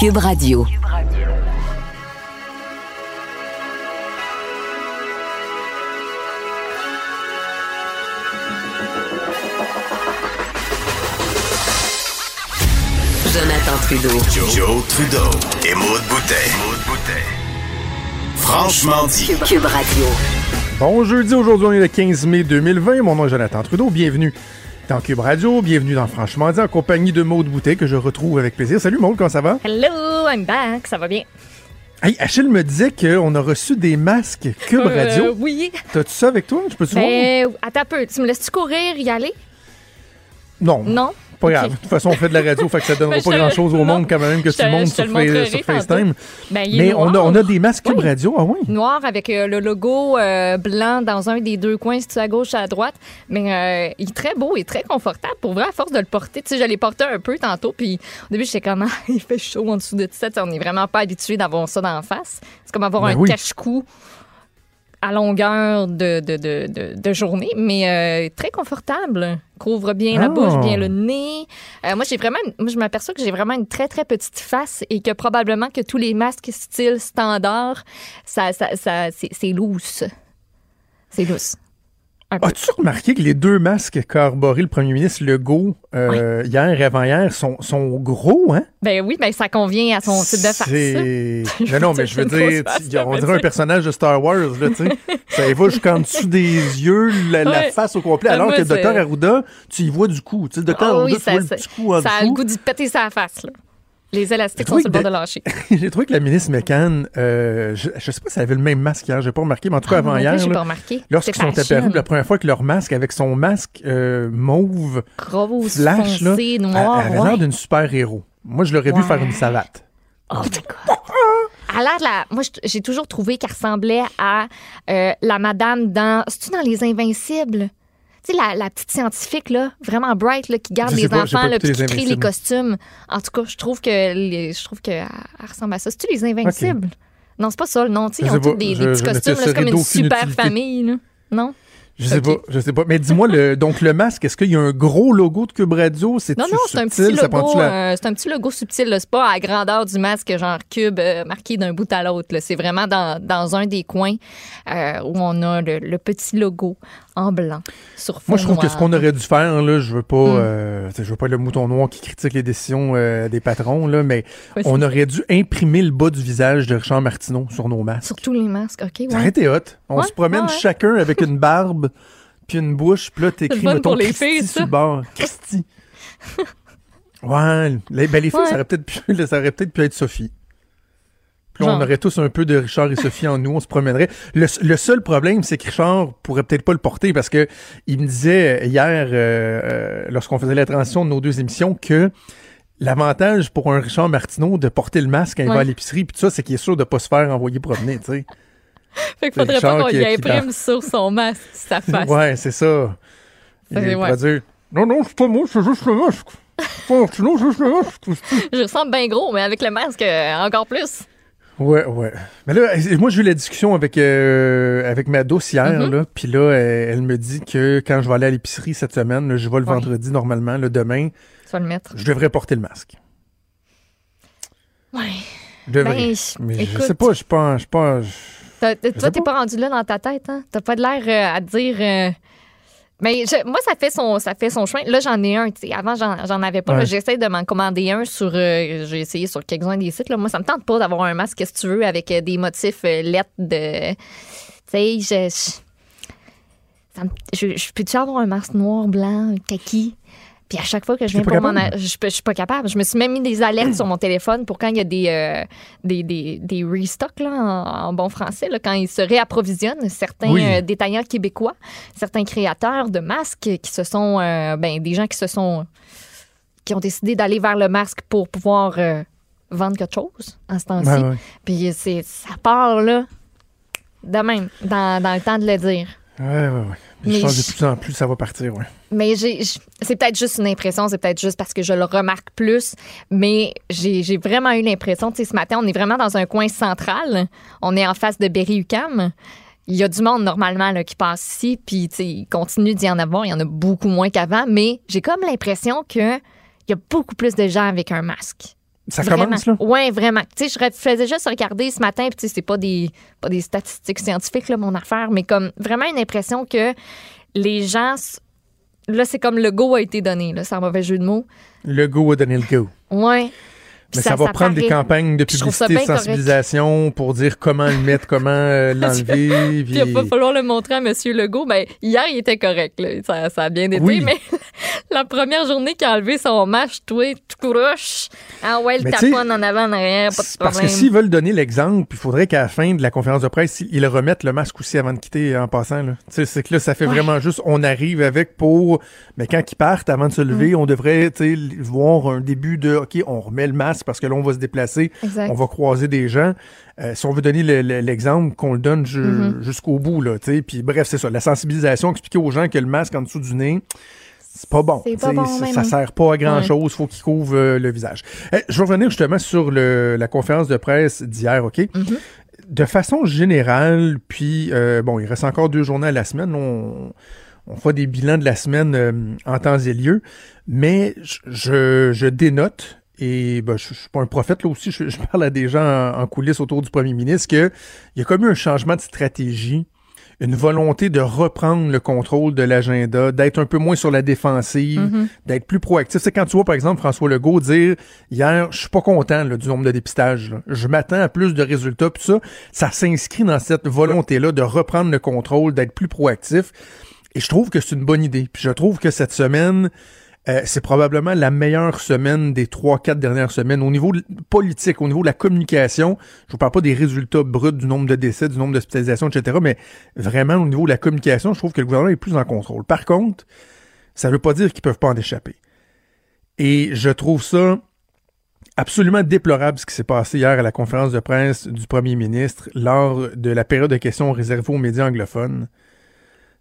Cube Radio. Jonathan Trudeau. Joe, Trudeau et Maude Boutet. Franchement dit. Cube, Cube Radio. Bon jeudi, aujourd'hui on est le 15 mai 2020. Mon nom est Jonathan Trudeau. Bienvenue dans Cube Radio, bienvenue dans Franchement dit en compagnie de Maude Boutet que je retrouve avec plaisir. Salut Maude, comment ça va? Hello, I'm back, ça va bien? Hey, Achille me disait qu'on a reçu des masques Cube Euh, Radio. oui. T'as-tu ça avec toi? Je peux-tu voir? Mais attends un peu, tu me laisses-tu courir, y aller? Non. Non? Pas grave. De toute façon, on fait de la radio, fait que ça donnera Ben, pas je- grand-chose au monde quand même que Je tu le je te sur, Fa- sur. FaceTime. Ben, Mais on a, on a des masques Oui. Radio. Ah oui? Noir avec euh, le logo euh, blanc dans un des deux coins, si tu à gauche, à droite? Mais euh, il est très beau et très confortable. Pour vrai, à force de le porter, tu sais, je l'ai porté un peu tantôt. Puis au début, j'étais comme, Ah, il fait chaud en dessous de ça. Sais, On n'est vraiment pas habitué d'avoir ça dans la face. C'est comme avoir Ben un oui. cache-cou à longueur de, de, de, de, de journée, mais euh, très confortable. Couvre bien la bouche, bien le nez. Euh, moi, j'ai vraiment, moi, je m'aperçois que j'ai vraiment une très, très petite face et que probablement que tous les masques style standard, ça, ça, ça, c'est, c'est loose. C'est loose. As-tu remarqué que les deux masques qu'a arboré le premier ministre Legault euh, hier et avant-hier sont, sont gros, hein? Ben oui, ben ça convient à son type de face. Non, non, mais je veux dire, on dirait un personnage de Star Wars, là, tu sais. Ça y va jusqu'en dessous des yeux, la, face au complet, alors moi, que le docteur Arruda, tu y vois du coup. Tu sais, le docteur Ah Arruda, oui, tu ça, vois le petit coup en ça a le goût d'y péter sa face, là. Les élastiques Je sont sur le bord de que lâcher. J'ai trouvé que la ministre McCann, euh, je, je sais pas si elle avait le même masque hier, j'ai pas remarqué, mais en tout cas, Ah, avant hier, j'ai pas remarqué. lorsqu'ils sont apparus la première fois avec leur masque, avec son masque euh, mauve, Grosse, flash, là, foncée, elle, elle avait ouais. l'air d'une super-héros. Moi, je l'aurais vu faire une savate. Oh my God. A l'air de la... Moi, je- j'ai toujours trouvé qu'elle ressemblait à euh, la madame dans... C'est-tu dans Les Invincibles? Tu sais, la, la petite scientifique, là, vraiment bright, là, qui garde Je les pas, enfants, là, puis qui Les crée les costumes. En tout cas, je trouve que les- je trouve qu'elle elle ressemble à ça. C'est-tu Les Invincibles? Non, c'est pas ça, sais, Je ils ont tous des, petits je costumes, c'est comme une super utilité. famille, là. Non? Je sais pas, je sais pas. Mais dis-moi, le, donc le masque, est-ce qu'il y a un gros logo de Cube Radio? C'est Non, non, c'est un petit logo, la- euh, c'est un petit logo subtil. C'est pas à la grandeur du masque, genre cube euh, marqué d'un bout à l'autre. C'est vraiment dans, dans un des coins euh, où on a le, le petit logo en blanc sur fond Moi, je trouve que ce qu'on aurait dû faire, là, je veux pas, Mm. euh, je veux pas être le mouton noir qui critique les décisions euh, des patrons, là, mais on aurait dû imprimer le bas du visage de Richard Martineau sur nos masques. Sur tous les masques, OK, ouais. été hot. On Ouais, se promène ouais, chacun avec une barbe puis une bouche, puis là, t'écris, mettons, les Christy filles, sur le bord. Christy. ouais, les, ben, les filles, ça aurait peut-être pu, ça aurait peut-être pu être Sophie. On aurait tous un peu de Richard et Sophie en nous, on se promènerait. Le, le seul problème, c'est que Richard pourrait peut-être pas le porter parce que il me disait hier, euh, euh, lorsqu'on faisait la transition de nos deux émissions, que l'avantage pour un Richard Martineau de porter le masque quand il va à l'épicerie, puis tout ça, c'est qu'il est sûr de pas se faire envoyer promener, tu sais. Fait qu'il faudrait Richard pas qu'on y imprime sur son masque sa face. Ouais, c'est ça. Il ouais. dire Non, non, c'est pas moi, c'est juste le masque. Sinon, c'est juste le masque. Je ressemble bien gros, mais avec le masque, euh, encore plus. Ouais, ouais. Mais là, moi, j'ai eu la discussion avec, euh, avec ma douce hier, Mm-hmm. là, puis là, elle, elle me dit que quand je vais aller à l'épicerie cette semaine, là, je vais le Ouais. vendredi normalement, le demain, Tu vas le mettre. je devrais porter le masque. Ouais. Je devrais. Ben, Mais je sais pas, je pas. Je sais Toi, t'es pas. pas rendu là dans ta tête, hein? T'as pas de l'air euh, à te dire. euh, Mais je- moi, ça fait son, ça fait son chemin. Là, j'en ai un. tu sais. Avant, j'en avais pas. Ouais. J'essaie de m'en commander un sur. euh, J'ai essayé sur quelques-uns des sites. Là. Moi, ça me tente pas d'avoir un masque, qu'est-ce que tu veux, avec euh, des motifs euh, lettres de. Tu sais, je. je... ça me- je, je peux-tu avoir un masque noir, blanc, kaki? Puis à chaque fois que je viens pour m'en... capable? a- Je, suis pas capable. Je me suis même mis des alertes sur mon téléphone pour quand il y a des, euh, des, des, des restocks, là, en, en bon français, là, quand ils se réapprovisionnent, certains Oui. euh, détaillants québécois, certains créateurs de masques qui se sont... euh, ben, des gens qui se sont... qui ont décidé d'aller vers le masque pour pouvoir vendre quelque chose en ce temps-ci. Ouais, ouais. Puis c'est, ça part, là, de même, dans, dans le temps de le dire. Ouais, ouais, ouais. Puis je Mais pense que de plus en plus, ça va partir, ouais. Mais c'est peut-être juste une impression, c'est peut-être juste parce que je le remarque plus, mais j'ai, j'ai vraiment eu l'impression, tu sais, ce matin, on est vraiment dans un coin central, on est en face de Berry-UQAM. Il y a du monde normalement là, qui passe ici, puis tu sais, il continue d'y en avoir, il y en a beaucoup moins qu'avant, mais j'ai comme l'impression que il y a beaucoup plus de gens avec un masque. Ça Vraiment. commence, là? Ouais, vraiment. Tu sais, je faisais juste regarder ce matin, puis tu sais, c'est pas des, pas des statistiques scientifiques, là, mon affaire, mais comme vraiment une impression que les gens. Là, c'est comme le go a été donné, là, c'est un mauvais jeu de mots. Le go a donné le go. Puis Mais ça, va prendre des campagnes de publicité, de correct. sensibilisation pour dire comment le mettre, comment euh, l'enlever. Puis il va falloir le montrer à M. Legault. Ben, hier, il était correct. Là. Ça, ça a bien été. Oui. Mais la première journée qu'il a enlevé son match, toi, tout couroche. Ah ouais, le taponne en avant, en arrière, pas de C'est Parce que problème. s'ils veulent donner l'exemple, il faudrait qu'à la fin de la conférence de presse, ils remettent le masque aussi avant de quitter en passant. là. Tu sais, C'est que là, ça fait Ouais. vraiment juste, on arrive avec pour, mais quand ils partent, avant de se Mm. lever, on devrait voir un début de, OK, on remet le masque parce que là, on va se déplacer, Exact. on va croiser des gens. Euh, si on veut donner le- le- l'exemple, qu'on le donne ju- Mm-hmm. jusqu'au bout. Là, tu sais. Puis bref, c'est ça, la sensibilisation, expliquer aux gens que le masque en dessous du nez, c'est pas bon. Pas bon, ça, ça sert pas à grand chose. Faut qu'il couvre euh, le visage. Eh, je vais revenir justement sur le, la conférence de presse d'hier, OK? Mm-hmm. De façon générale, puis euh, bon, il reste encore deux journées à la semaine. On, on fera des bilans de la semaine euh, en temps et lieu, mais je, dénote. Et ben, je, je suis pas un prophète là aussi, je, je parle à des gens en, en coulisses autour du premier ministre que il y a comme eu un changement de stratégie une volonté de reprendre le contrôle de l'agenda, d'être un peu moins sur la défensive, d'être plus proactif. C'est quand tu vois, par exemple, François Legault dire hier, je suis pas content là, du nombre de dépistages. là. Je m'attends à plus de résultats. Puis ça, ça s'inscrit dans cette volonté-là de reprendre le contrôle, d'être plus proactif. Et je trouve que c'est une bonne idée. Puis je trouve que cette semaine, euh, c'est probablement la meilleure semaine des trois, quatre dernières semaines au niveau politique, au niveau de la communication. Je vous parle pas des résultats bruts du nombre de décès, du nombre d'hospitalisations, etc., mais vraiment au niveau de la communication, je trouve que le gouvernement est plus en contrôle. Par contre, ça veut pas dire qu'ils peuvent pas en échapper. Et je trouve ça absolument déplorable ce qui s'est passé hier à la conférence de presse du premier ministre lors de la période de questions réservée aux médias anglophones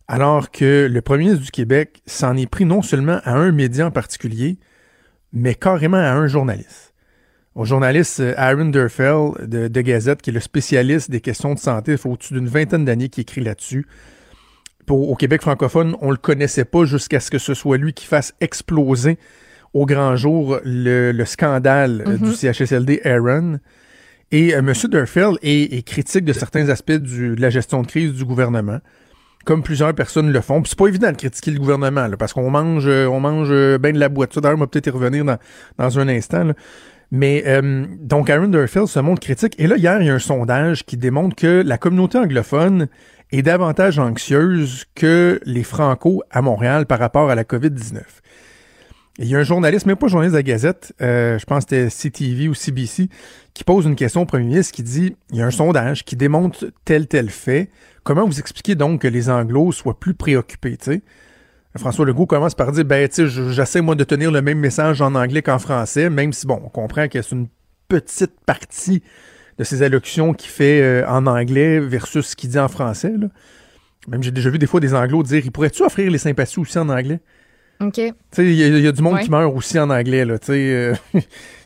alors que le premier ministre du Québec s'en est pris non seulement à un média en particulier, mais carrément à un journaliste. Au journaliste euh, Aaron Durfell de, de Gazette, qui est le spécialiste des questions de santé, il faut au-dessus d'une vingtaine d'années qui écrit là-dessus. Pour- au Québec francophone, on le connaissait pas jusqu'à ce que ce soit lui qui fasse exploser au grand jour le, le scandale euh, du CHSLD Aaron. Et euh, M. Durfell est, est critique de certains aspects du- de la gestion de crise du gouvernement comme plusieurs personnes le font. Puis c'est pas évident de critiquer le gouvernement, parce qu'on mange, euh, on mange bien de la boîte. D'ailleurs, on va peut-être y revenir dans, dans un instant. Mais euh, donc, Aaron Durfield se montre critique. Et là, hier, il y a un sondage qui démontre que la communauté anglophone est davantage anxieuse que les Franco à Montréal par rapport à la COVID-19. Et Il y a un journaliste, même pas journaliste de la Gazette, euh, je pense que c'était CTV ou CBC, qui pose une question au premier ministre qui dit il y a un sondage qui démontre tel tel fait. Comment vous expliquez donc que les Anglos soient plus préoccupés? François Legault commence par dire ben tu sais je- j'essaie moi de tenir le même message en anglais qu'en français même si bon on comprend que c'est une petite partie de ses allocutions qu'il fait euh, en anglais versus ce qu'il dit en français là. Même j'ai déjà vu des fois des anglos dire il pourrait-tu offrir les sympathies aussi en anglais OK. tu sais, il y, a- il y a du monde Ouais. qui meurt aussi en anglais, là. Tu sais, euh,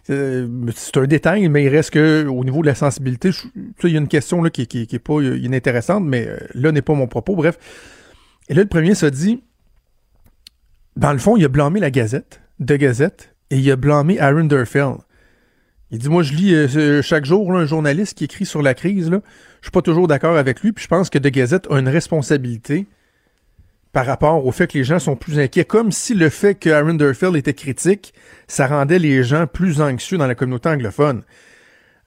euh, c'est un détail, mais il reste que au niveau de la sensibilité, il y a une question là qui, qui, qui est pas euh, inintéressante, mais euh, là n'est pas mon propos. Bref, et là le premier se dit, dans le fond, il a blâmé la Gazette, de Gazette, et il a blâmé Aaron Durfell. Il dit, moi, je lis chaque jour un journaliste qui écrit sur la crise. Là. Je suis pas toujours d'accord avec lui, puis je pense que De Gazette a une responsabilité par rapport au fait que les gens sont plus inquiets, comme si le fait que Aaron Durfield était critique, ça rendait les gens plus anxieux dans la communauté anglophone.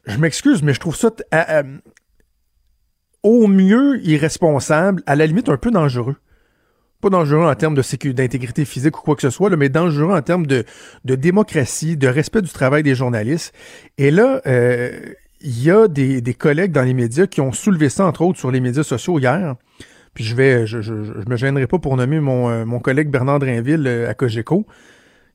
Je m'excuse, mais je trouve ça à- au mieux irresponsable, à la limite un peu dangereux. Pas dangereux en termes d'intégrité physique ou quoi que ce soit, mais dangereux en termes de, de démocratie, de respect du travail des journalistes. Et là, euh, il y a des, des collègues dans les médias qui ont soulevé ça, entre autres, sur les médias sociaux hier. Puis je vais, je, je, je me gênerai pas pour nommer mon, euh, mon collègue Bernard Drinville euh, à Cogeco,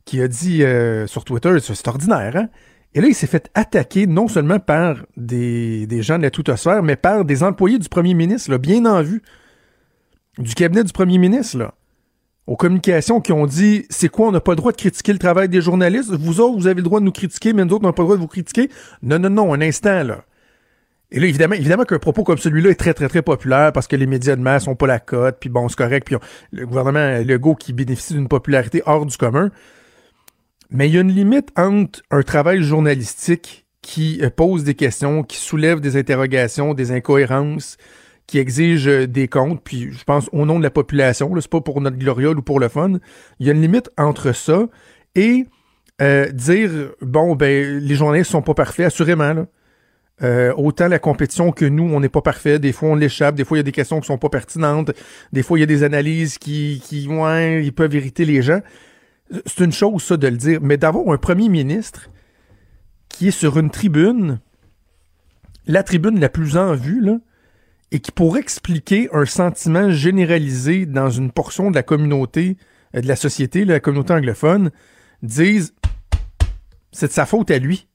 qui a dit euh, sur Twitter, c'est ordinaire, hein? Et là, il s'est fait attaquer non seulement par des, des gens de la tutosphère, mais par des employés du premier ministre, là, bien en vue, du cabinet du premier ministre, là, aux communications qui ont dit c'est quoi, on n'a pas le droit de critiquer le travail des journalistes? Vous autres, vous avez le droit de nous critiquer, mais nous autres, on n'a pas le droit de vous critiquer? Non, non, non, un instant, là. Et là, évidemment, évidemment qu'un propos comme celui-là est très, très, très populaire parce que les médias de masse ont pas la cote, puis bon, c'est correct, puis le gouvernement Legault qui bénéficie d'une popularité hors du commun. Mais il y a une limite entre un travail journalistique qui euh, pose des questions, qui soulève des interrogations, des incohérences, qui exige euh, des comptes, puis je pense au nom de la population, c'est pas pour notre gloriole ou pour le fun. Il y a une limite entre ça et euh, dire bon ben les journalistes sont pas parfaits, assurément là. Euh, autant la compétition que nous, on n'est pas parfait. Des fois, on l'échappe. Des fois, il y a des questions qui sont pas pertinentes. Des fois, il y a des analyses qui, qui peuvent irriter les gens. C'est une chose, ça, de le dire. Mais d'avoir un premier ministre qui est sur une tribune, la tribune la plus en vue, et qui pourrait expliquer un sentiment généralisé dans une portion de la communauté, euh, de la société, la communauté anglophone, disent c'est de sa faute à lui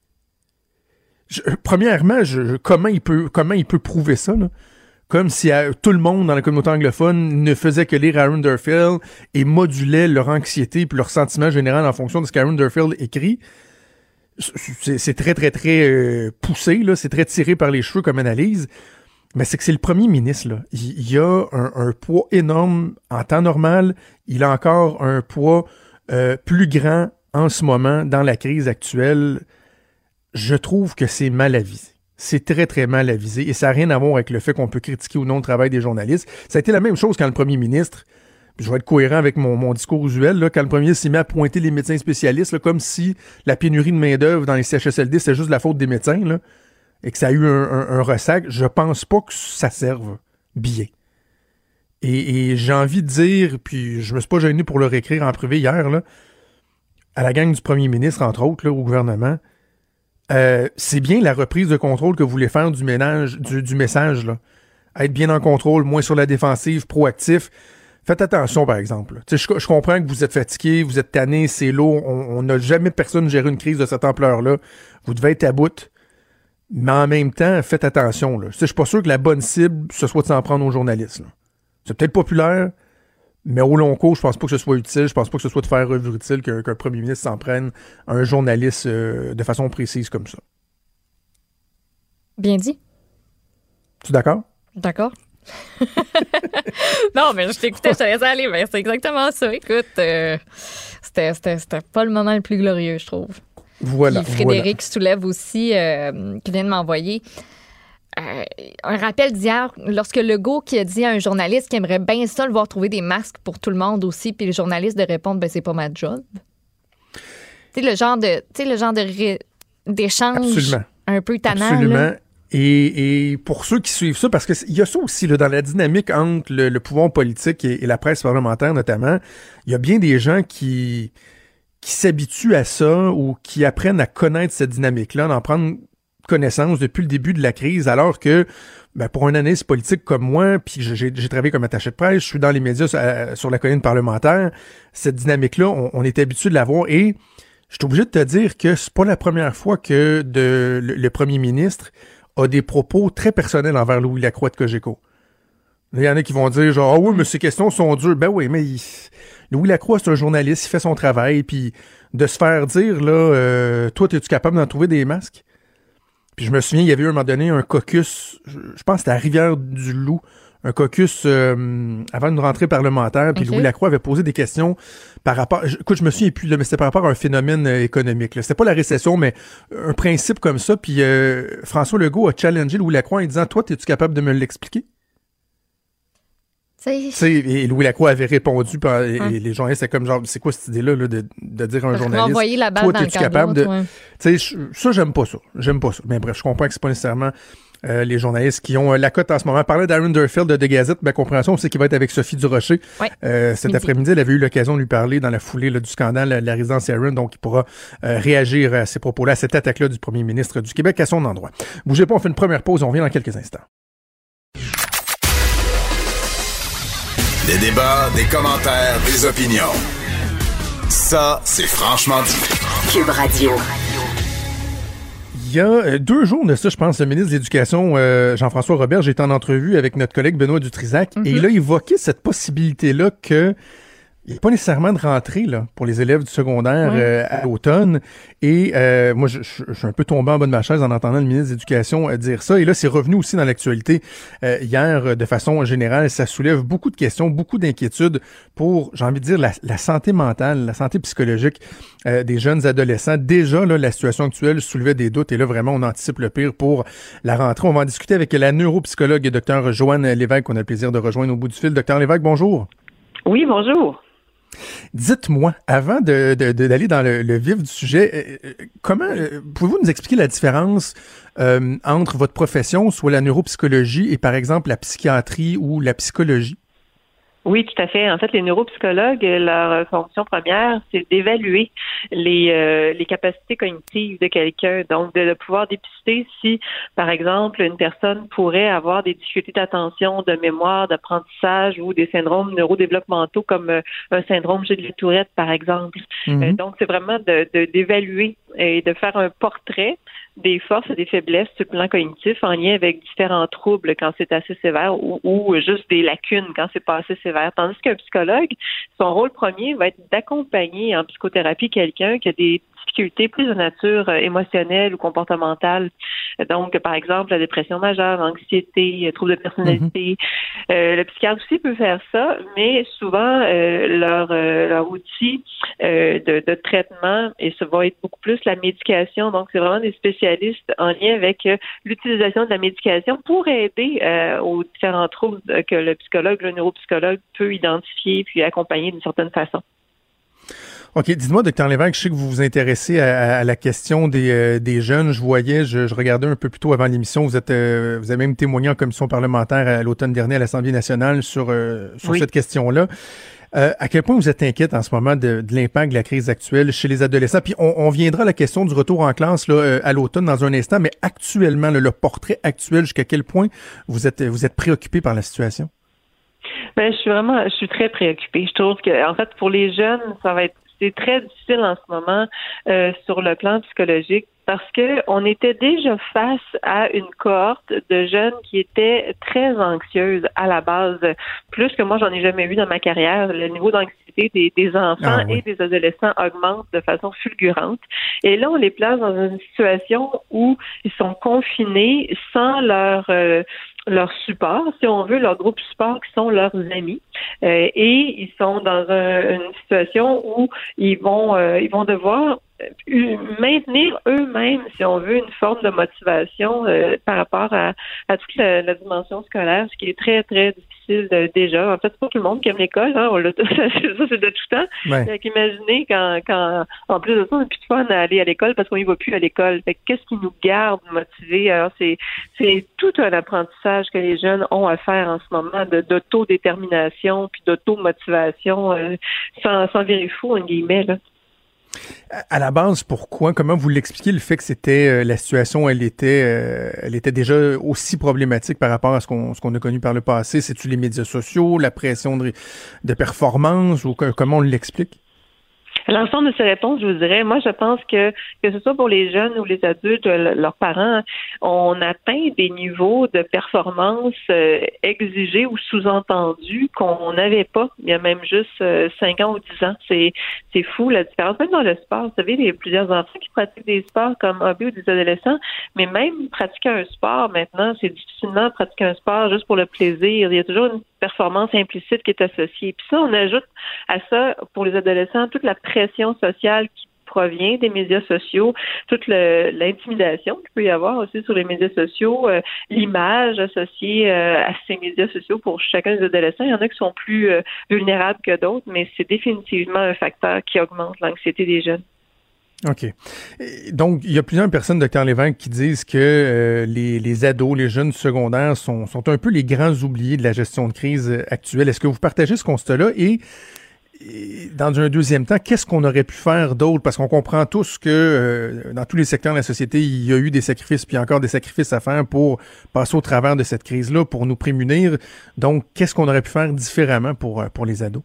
premièrement, comment il peut comment il peut prouver ça là? Comme si euh, tout le monde dans la communauté anglophone ne faisait que lire Aaron Durfield et modulait leur anxiété puis leur sentiment général en fonction de ce qu'Aaron Durfield écrit. C'est très, très, très euh, poussé, là. C'est très tiré par les cheveux comme analyse. Mais c'est que c'est le premier ministre, là. Il, a un, poids énorme en temps normal. Il a encore un poids euh, plus grand en ce moment dans la crise actuelle je trouve que c'est mal avisé. C'est très, très mal avisé et ça n'a rien à voir avec le fait qu'on peut critiquer ou non le travail des journalistes. Ça a été la même chose quand le premier ministre, je vais être cohérent avec mon, discours usuel, quand le premier ministre s'est mis à pointer les médecins spécialistes, comme si la pénurie de main-d'œuvre dans les CHSLD, c'était juste la faute des médecins, et que ça a eu un, ressac. Je pense pas que ça serve bien. Et, j'ai envie de dire, puis je me suis pas gêné pour le réécrire en privé hier, à la gang du premier ministre, entre autres, au gouvernement, euh, c'est bien la reprise de contrôle que vous voulez faire du, ménage, du, message. Là. Être bien en contrôle, moins sur la défensive, proactif. Faites attention, par exemple. Je, je, comprends que vous êtes fatigué, vous êtes tanné, c'est lourd. On n'a jamais personne géré une crise de cette ampleur-là. Vous devez être à bout. Mais en même temps, faites attention. Je suis pas sûr que la bonne cible, ce soit de s'en prendre aux journalistes. C'est peut-être populaire, mais au long cours, je pense pas que ce soit utile. Je pense pas que ce soit de faire revue utile qu'un premier ministre s'en prenne à un journaliste euh, de façon précise comme ça. Bien dit. Tu es d'accord? D'accord. non, mais je t'écoutais, je te laissais aller, mais c'est exactement ça. Écoute, euh, c'était pas le moment le plus glorieux, je trouve. Voilà. Frédéric soulève aussi, euh, qui vient de m'envoyer. Euh, un rappel d'hier, lorsque Legault qui a dit à un journaliste qu'il aimerait bien ça le voir trouver des masques pour tout le monde aussi, puis le journaliste de répondre ben c'est pas ma job. Tu sais le genre de tu le genre de d'échange un peu tannant. Absolument. Et, pour ceux qui suivent ça, parce qu'il y a ça aussi dans la dynamique entre le, pouvoir politique et, la presse parlementaire notamment, il y a bien des gens qui qui s'habituent à ça ou qui apprennent à connaître cette dynamique-là, d'en prendre connaissance depuis le début de la crise, alors que ben, pour un analyste politique comme moi, puis j'ai travaillé comme attaché de presse, je suis dans les médias euh, sur la colline parlementaire, cette dynamique-là, on, est habitué de la voir et je suis obligé de te dire que c'est pas la première fois que le, premier ministre a des propos très personnels envers Louis Lacroix de Cogeco. Il y en a qui vont dire genre, ah oui, mais ces questions sont dures. Ben oui, mais Louis Lacroix, c'est un journaliste, il fait son travail, puis de se faire dire, là, euh, toi, es-tu capable d'en trouver des masques? Puis je me souviens, il y avait eu un moment donné un caucus, je, pense que c'était à Rivière-du-Loup, un caucus euh, avant une rentrée parlementaire, puis Louis Lacroix avait posé des questions par rapport. Écoute, je me souviens plus, mais c'était par rapport à un phénomène euh, économique. C'était pas la récession, mais un principe comme ça. Puis euh, François Legault a challengé Louis Lacroix en disant Toi, es-tu capable de me l'expliquer? Et Louis Lacroix avait répondu, et hein? les journalistes étaient comme genre, c'est quoi cette idée-là de, de, dire à un journaliste, la balle toi, es-tu capable de... Ça, j'aime pas ça. J'aime pas ça. Mais bref, je comprends que c'est pas nécessairement euh, les journalistes qui ont euh, la cote en ce moment. Parler d'Aaron Durfield de The Gazette, ma compréhension, c'est qu'il va être avec Sophie Durocher. euh, cet après-midi, elle avait eu l'occasion de lui parler dans la foulée du scandale de la résidence Aaron, donc il pourra euh, réagir à ces propos-là, à cette attaque-là du premier ministre du Québec à son endroit. Bougez pas, on fait une première pause, on revient dans quelques instants. Des débats, des commentaires, des opinions. Ça, c'est franchement dit. Cube Radio. Il y a euh, deux jours de ça, je pense, le ministre de l'Éducation, euh, Jean-François Robert, j'étais en entrevue avec notre collègue Benoît Dutrisac, et mhm. il a évoqué cette possibilité-là que il n'y a pas nécessairement de rentrée là, pour les élèves du secondaire euh, à l'automne. Et euh, moi, je, je, suis un peu tombé en bas de ma chaise en entendant le ministre de l'Éducation euh, dire ça. Et là, c'est revenu aussi dans l'actualité hier de façon générale. Ça soulève beaucoup de questions, beaucoup d'inquiétudes pour, j'ai envie de dire, la, la, santé mentale, la santé psychologique des jeunes adolescents. Déjà, là, la situation actuelle soulevait des doutes. Et là, vraiment, on anticipe le pire pour la rentrée. On va en discuter avec la neuropsychologue et docteur Joanne Lévesque, qu'on a le plaisir de rejoindre au bout du fil. Docteur Lévesque, bonjour. Oui, bonjour. Dites-moi, avant d'aller dans le, vif du sujet, euh, euh, comment euh, pouvez-vous nous expliquer la différence entre votre profession, soit la neuropsychologie, et par exemple la psychiatrie ou la psychologie? Oui, tout à fait. En fait, les neuropsychologues, leur fonction première, c'est d'évaluer les, euh, les capacités cognitives de quelqu'un. Donc, de, pouvoir dépister si, par exemple, une personne pourrait avoir des difficultés d'attention, de mémoire, d'apprentissage ou des syndromes neurodéveloppementaux comme euh, un syndrome Gilles Tourette, par exemple. Mhm. Euh, donc, c'est vraiment de d'évaluer et de faire un portrait des forces et des faiblesses sur le plan cognitif en lien avec différents troubles quand c'est assez sévère ou, ou, juste des lacunes quand c'est pas assez sévère. Tandis qu'un psychologue, son rôle premier va être d'accompagner en psychothérapie quelqu'un qui a des difficultés plus de nature euh, émotionnelle ou comportementale. Donc, par exemple, la dépression majeure, l'anxiété, troubles de personnalité. Mhm. Euh, le psychiatre aussi peut faire ça, mais souvent, euh, leur, leur outil de, de, traitement, et ça va être beaucoup plus la médication. Donc, c'est vraiment des spécialistes en lien avec l'utilisation de la médication pour aider aux différents troubles que le psychologue, le neuropsychologue peut identifier puis accompagner d'une certaine façon. OK, dites-moi, docteur Lévesque, je sais que vous vous intéressez à, la question des, euh, des, jeunes. Je voyais, je, regardais un peu plus tôt avant l'émission, vous êtes euh, vous avez même témoigné en commission parlementaire à l'automne dernier à l'Assemblée nationale sur, euh, sur cette question-là. à quel point vous êtes inquiète en ce moment de, l'impact de la crise actuelle chez les adolescents? Puis on, viendra à la question du retour en classe là, à l'automne dans un instant, mais actuellement, le portrait actuel, jusqu'à quel point vous êtes, vous êtes préoccupé par la situation? Ben, je suis vraiment, je suis très préoccupée. Je trouve que, en fait, pour les jeunes, ça va être c'est très difficile en ce moment euh, sur le plan psychologique parce que on était déjà face à une cohorte de jeunes qui étaient très anxieuses à la base, plus que moi j'en ai jamais vu dans ma carrière. Le niveau d'anxiété des, enfants ah et des adolescents augmente de façon fulgurante. Et là, on les place dans une situation où ils sont confinés sans leur euh, leur support, si on veut, leur groupe support qui sont leurs amis. Euh, et ils sont dans une situation où ils vont euh, ils vont devoir maintenir eux-mêmes, si on veut, une forme de motivation euh, par rapport à, à toute la, la, dimension scolaire, ce qui est très, très difficile déjà. En fait, c'est pas tout le monde qui aime l'école, hein, on l'a ça, c'est de tout temps. Ouais. imaginez quand, quand, en plus de ça, on n'a plus de fun à aller à l'école parce qu'on y va plus à l'école. Fait qu'est-ce qui nous garde motivés? Alors, c'est, c'est tout un apprentissage que les jeunes ont à faire en ce moment de, d'autodétermination puis d'automotivation euh, sans, sans virer fou, en guillemets, là. À la base, pourquoi, comment vous l'expliquez le fait que c'était euh, la situation, elle était, euh, elle était déjà aussi problématique par rapport à ce qu'on ce qu'on a connu par le passé? C'est-tu les médias sociaux, la pression de, de performance ou comment on l'explique? L'ensemble de ces réponses, je vous dirais, moi, je pense que que ce soit pour les jeunes ou les adultes, leurs parents, on atteint des niveaux de performance euh, exigés ou sous-entendus qu'on n'avait pas il y a même juste euh, cinq ans ou dix ans. C'est c'est fou la différence. Même dans le sport, vous savez, il y a plusieurs enfants qui pratiquent des sports comme hobby ou des adolescents, mais même pratiquer un sport maintenant, c'est difficilement pratiquer un sport juste pour le plaisir. Il y a toujours une performance implicite qui est associée. Puis ça, on ajoute à ça pour les adolescents toute la pression sociale qui provient des médias sociaux, toute l'intimidation qu'il peut y avoir aussi sur les médias sociaux, euh, l'image associée euh, à ces médias sociaux pour chacun des adolescents. Il y en a qui sont plus euh, vulnérables que d'autres, mais c'est définitivement un facteur qui augmente l'anxiété des jeunes. OK. Donc, il y a plusieurs personnes, docteur Lévesque, qui disent que euh, les, les, ados, les jeunes secondaires sont, sont un peu les grands oubliés de la gestion de crise actuelle. Est-ce que vous partagez ce constat-là? Et, dans un deuxième temps, qu'est-ce qu'on aurait pu faire d'autre? Parce qu'on comprend tous que euh, dans tous les secteurs de la société, il y a eu des sacrifices, puis encore des sacrifices à faire pour passer au travers de cette crise-là, pour nous prémunir. Donc, qu'est-ce qu'on aurait pu faire différemment pour, euh, pour les ados?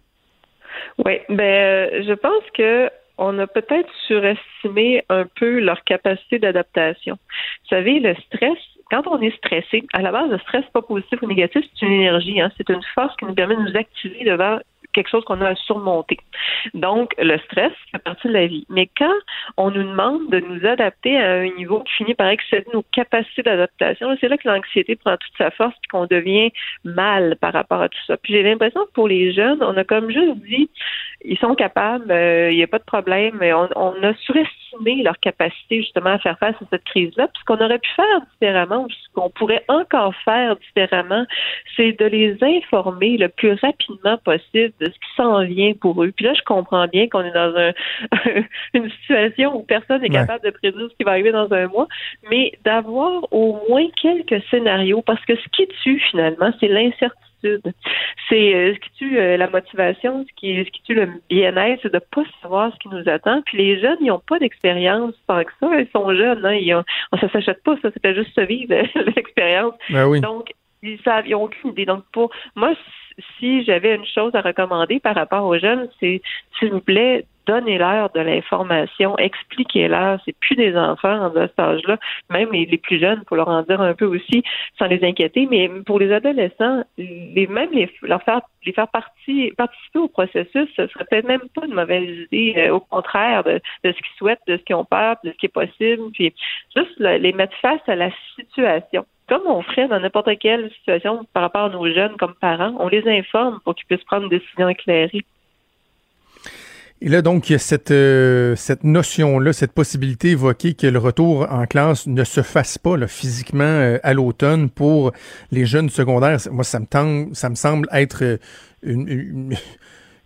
Oui, ben, je pense que on a peut-être surestimé un peu leur capacité d'adaptation. Vous savez, le stress, quand on est stressé, à la base, le stress pas positif ou négatif, c'est une énergie, hein, c'est une force qui nous permet de nous activer devant quelque chose qu'on a à surmonter. Donc, le stress fait partie de la vie. Mais quand on nous demande de nous adapter à un niveau qui finit par excéder nos capacités d'adaptation, c'est là que l'anxiété prend toute sa force et qu'on devient mal par rapport à tout ça. Puis j'ai l'impression que pour les jeunes, on a comme juste dit, ils sont capables, euh, il n'y a pas de problème, mais on, on a surestimé leur capacité justement à faire face à cette crise-là. Puis ce qu'on aurait pu faire différemment, ce qu'on pourrait encore faire différemment, c'est de les informer le plus rapidement possible de ce qui s'en vient pour eux. Puis là, je comprends bien qu'on est dans un, une situation où personne n'est capable de prédire ce qui va arriver dans un mois, mais d'avoir au moins quelques scénarios, parce que ce qui tue finalement, c'est l'incertitude c'est euh, ce qui tue euh, la motivation, ce qui, ce qui tue le bien-être, c'est de pas savoir ce qui nous attend. Puis les jeunes, ils n'ont pas d'expérience tant que ça. Ils sont jeunes, hein, ils ont, ça s'achète pas, ça, c'était juste se vivre l'expérience. Ben Donc, ils savent, ils ont aucune idée. Donc, pour moi, si j'avais une chose à recommander par rapport aux jeunes, c'est, s'il vous plaît, donnez-leur de l'information, expliquez-leur. C'est plus des enfants en cet âge-là, même les, plus jeunes, pour leur en dire un peu aussi, sans les inquiéter. Mais pour les adolescents, les, même les, leur faire les faire partie, participer au processus, ce serait peut-être même pas une mauvaise idée. Euh, au contraire de, ce qu'ils souhaitent, de ce qu'ils ont peur, de ce qui est possible. Puis juste les mettre face à la situation comme on ferait dans n'importe quelle situation par rapport à nos jeunes comme parents, on les informe pour qu'ils puissent prendre une décision éclairée. Et là, donc, il y a cette, euh, cette notion-là, cette possibilité évoquée que le retour en classe ne se fasse pas là, physiquement euh, à l'automne pour les jeunes secondaires. Moi, ça me, tend, ça me semble être euh, une,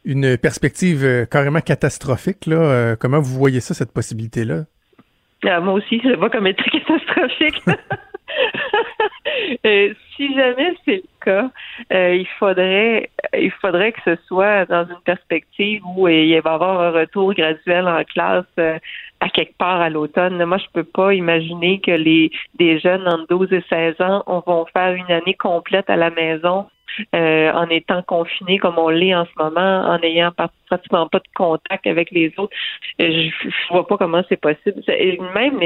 une, perspective carrément catastrophique. Là. comment vous voyez ça, cette possibilité-là? Ah, moi aussi, je le vois comme être catastrophique. Euh, si jamais c'est le cas, euh, il faudrait il faudrait que ce soit dans une perspective où il va y avoir un retour graduel en classe euh, à quelque part à l'automne. Moi, je peux pas imaginer que les des jeunes entre 12 et 16 ans vont faire une année complète à la maison euh, en étant confinés comme on l'est en ce moment, en ayant pratiquement pas de contact avec les autres. Euh, je, je vois pas comment c'est possible. Et même,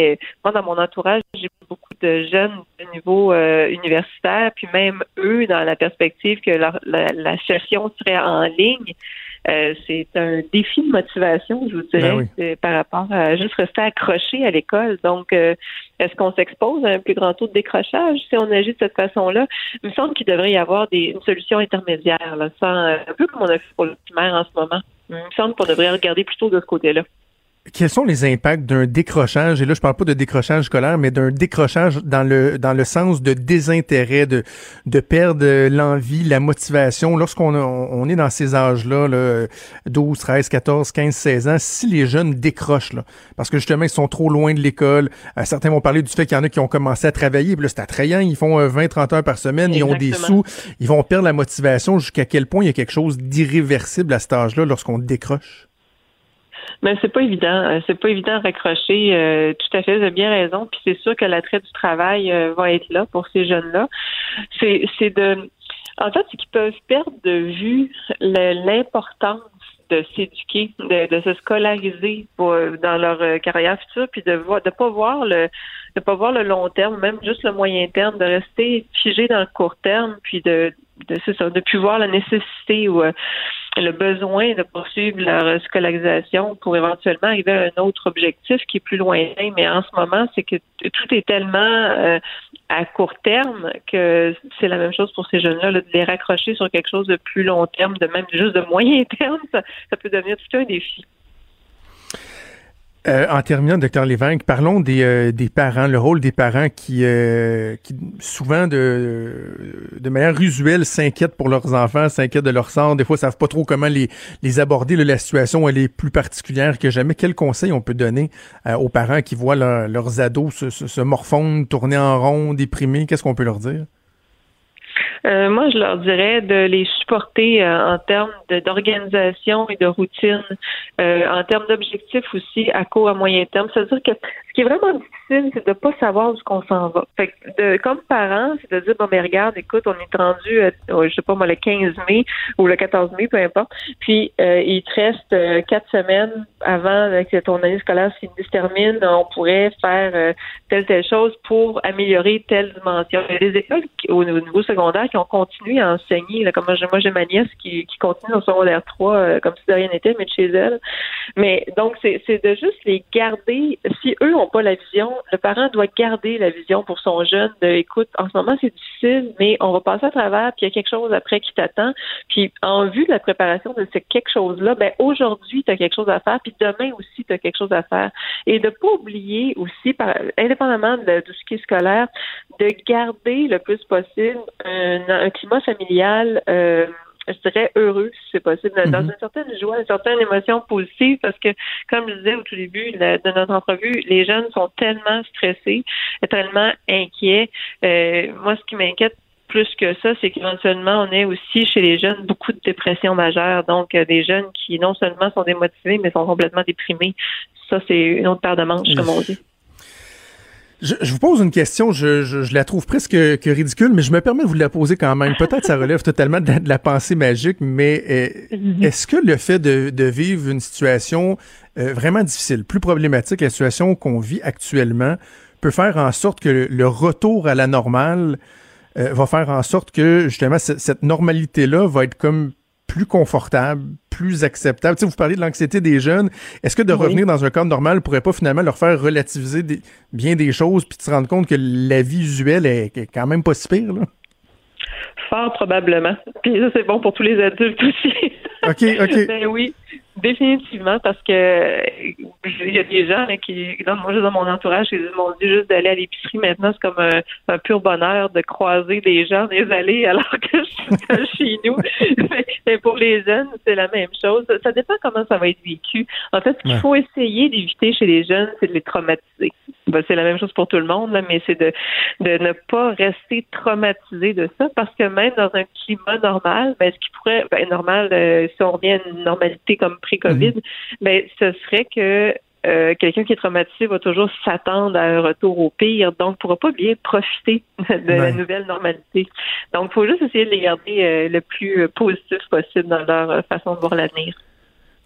moi, dans mon entourage, j'ai beaucoup de jeunes de niveau euh, universitaire, puis même eux, dans la perspective que la, la session serait en ligne, euh, c'est un défi de motivation, je vous dirais, ben par rapport à juste rester accroché à l'école. Donc, euh, est-ce qu'on s'expose à un plus grand taux de décrochage si on agit de cette façon-là? Il me semble qu'il devrait y avoir des, une solution intermédiaire, là, euh, un peu comme on a fait pour le primaire en ce moment. Il me semble qu'on devrait regarder plutôt de ce côté-là quels sont les impacts d'un décrochage, et là je parle pas de décrochage scolaire, mais d'un décrochage dans le dans le sens de désintérêt, de, de perdre l'envie, la motivation, lorsqu'on on, est dans ces âges-là, là, 12, 13, 14, 15, 16 ans, si les jeunes décrochent, là, parce que justement ils sont trop loin de l'école, euh, certains vont parler du fait qu'il y en a qui ont commencé à travailler, puis là c'est attrayant, ils font 20, euh, 30 heures par semaine, ils ont des sous, ils vont perdre la motivation, jusqu'à quel point il y a quelque chose d'irréversible à cet âge-là lorsqu'on décroche? Mais c'est pas évident. Euh, c'est pas évident à raccrocher. Euh, tout à fait, vous avez bien raison. Puis c'est sûr que l'attrait du travail euh, va être là pour ces jeunes-là. C'est, c'est de. En fait, c'est qu'ils peuvent perdre de vue l'importance de s'éduquer, de, se scolariser pour, dans leur carrière future, puis de voir, de pas voir le, de pas voir le long terme, même juste le moyen terme, de rester figé dans le court terme, puis de, de ça, de plus voir la nécessité ou le besoin de poursuivre leur scolarisation pour éventuellement arriver à un autre objectif qui est plus lointain. Mais en ce moment, c'est que tout est tellement euh, à court terme que c'est la même chose pour ces jeunes-là, de les raccrocher sur quelque chose de plus long terme, de même juste de moyen terme, ça peut devenir tout un défi. Euh, en terminant, docteur Lévesque, parlons des, euh, des parents, le rôle des parents qui, euh, qui souvent de, de manière usuelle s'inquiètent pour leurs enfants, s'inquiètent de leur sort. Des fois, savent pas trop comment les, les aborder. la situation, elle est plus particulière que jamais. Quel conseil on peut donner aux parents qui voient leurs ados se, se, se morfondre, tourner en rond, déprimés? Qu'est-ce qu'on peut leur dire? Euh, moi, je leur dirais de les supporter euh, en termes d'organisation et de routine, euh, en termes d'objectifs aussi à court, à moyen terme. C'est-à-dire que ce qui est vraiment difficile, c'est de pas savoir où qu'on s'en va. Fait de, comme parent, c'est de dire bon mais regarde, écoute, on est rendu, je sais pas moi, le 15 mai ou le 14 mai, peu importe. Puis il te reste quatre semaines avant que ton année scolaire se termine. On pourrait faire telle telle chose pour améliorer telle dimension. Il y a des écoles au niveau secondaire qui ont continué à enseigner. comme moi, j'ai ma nièce qui, qui continue en secondaire 3 euh, comme si de rien n'était, mais de chez elle. Mais donc, c'est de juste les garder. Si eux n'ont pas la vision, le parent doit garder la vision pour son jeune de écoute, en ce moment, c'est difficile, mais on va passer à travers, puis il y a quelque chose après qui t'attend. Puis en vue de la préparation de ce quelque chose-là, ben aujourd'hui, tu as quelque chose à faire, puis demain aussi, tu as quelque chose à faire. Et de pas oublier aussi, par, indépendamment de, ce qui est scolaire, de garder le plus possible un, climat familial. Euh, je dirais heureux si c'est possible, dans mhm. une certaine joie, une certaine émotion positive, parce que, comme je disais au tout début de notre entrevue, les jeunes sont tellement stressés, tellement inquiets. Euh, moi, ce qui m'inquiète plus que ça, c'est qu'éventuellement, on ait aussi chez les jeunes beaucoup de dépression majeure. Donc, euh, des jeunes qui non seulement sont démotivés, mais sont complètement déprimés. Ça, c'est une autre paire de manches, comme on dit. Je, vous pose une question, je, je, la trouve presque que ridicule, mais je me permets de vous la poser quand même. Peut-être ça relève totalement de la, pensée magique, mais euh, mhm. est-ce que le fait de, de vivre une situation euh, vraiment difficile, plus problématique, la situation qu'on vit actuellement, peut faire en sorte que le, retour à la normale euh, va faire en sorte que justement cette normalité-là va être comme plus confortable, plus acceptable. Tu sais, vous parlez de l'anxiété des jeunes. Est-ce que de revenir dans un cadre normal pourrait pas finalement leur faire relativiser bien des choses puis se rendre compte que la vie usuelle est, quand même pas si pire, là? Fort probablement. Puis ça, c'est bon pour tous les adultes aussi. OK, OK. ben oui. Définitivement, parce que il y a des gens qui, moi, dans mon entourage, ils m'ont dit juste d'aller à l'épicerie maintenant, c'est comme un, pur bonheur de croiser des gens dans les allées alors que je suis chez nous. Mais pour les jeunes, c'est la même chose. Ça dépend comment ça va être vécu. En fait, ce qu'il faut essayer d'éviter chez les jeunes, c'est de les traumatiser. Ben, c'est la même chose pour tout le monde, là, mais c'est de, de ne pas rester traumatisé de ça, parce que même dans un climat normal, ben, ce qui pourrait, ben, normal, euh, si on revient à une normalité comme pré-COVID, mhm. ben, ce serait que euh, quelqu'un qui est traumatisé va toujours s'attendre à un retour au pire, donc ne pourra pas bien profiter de la nouvelle normalité. Donc, il faut juste essayer de les garder euh, le plus positif possible dans leur façon de voir l'avenir.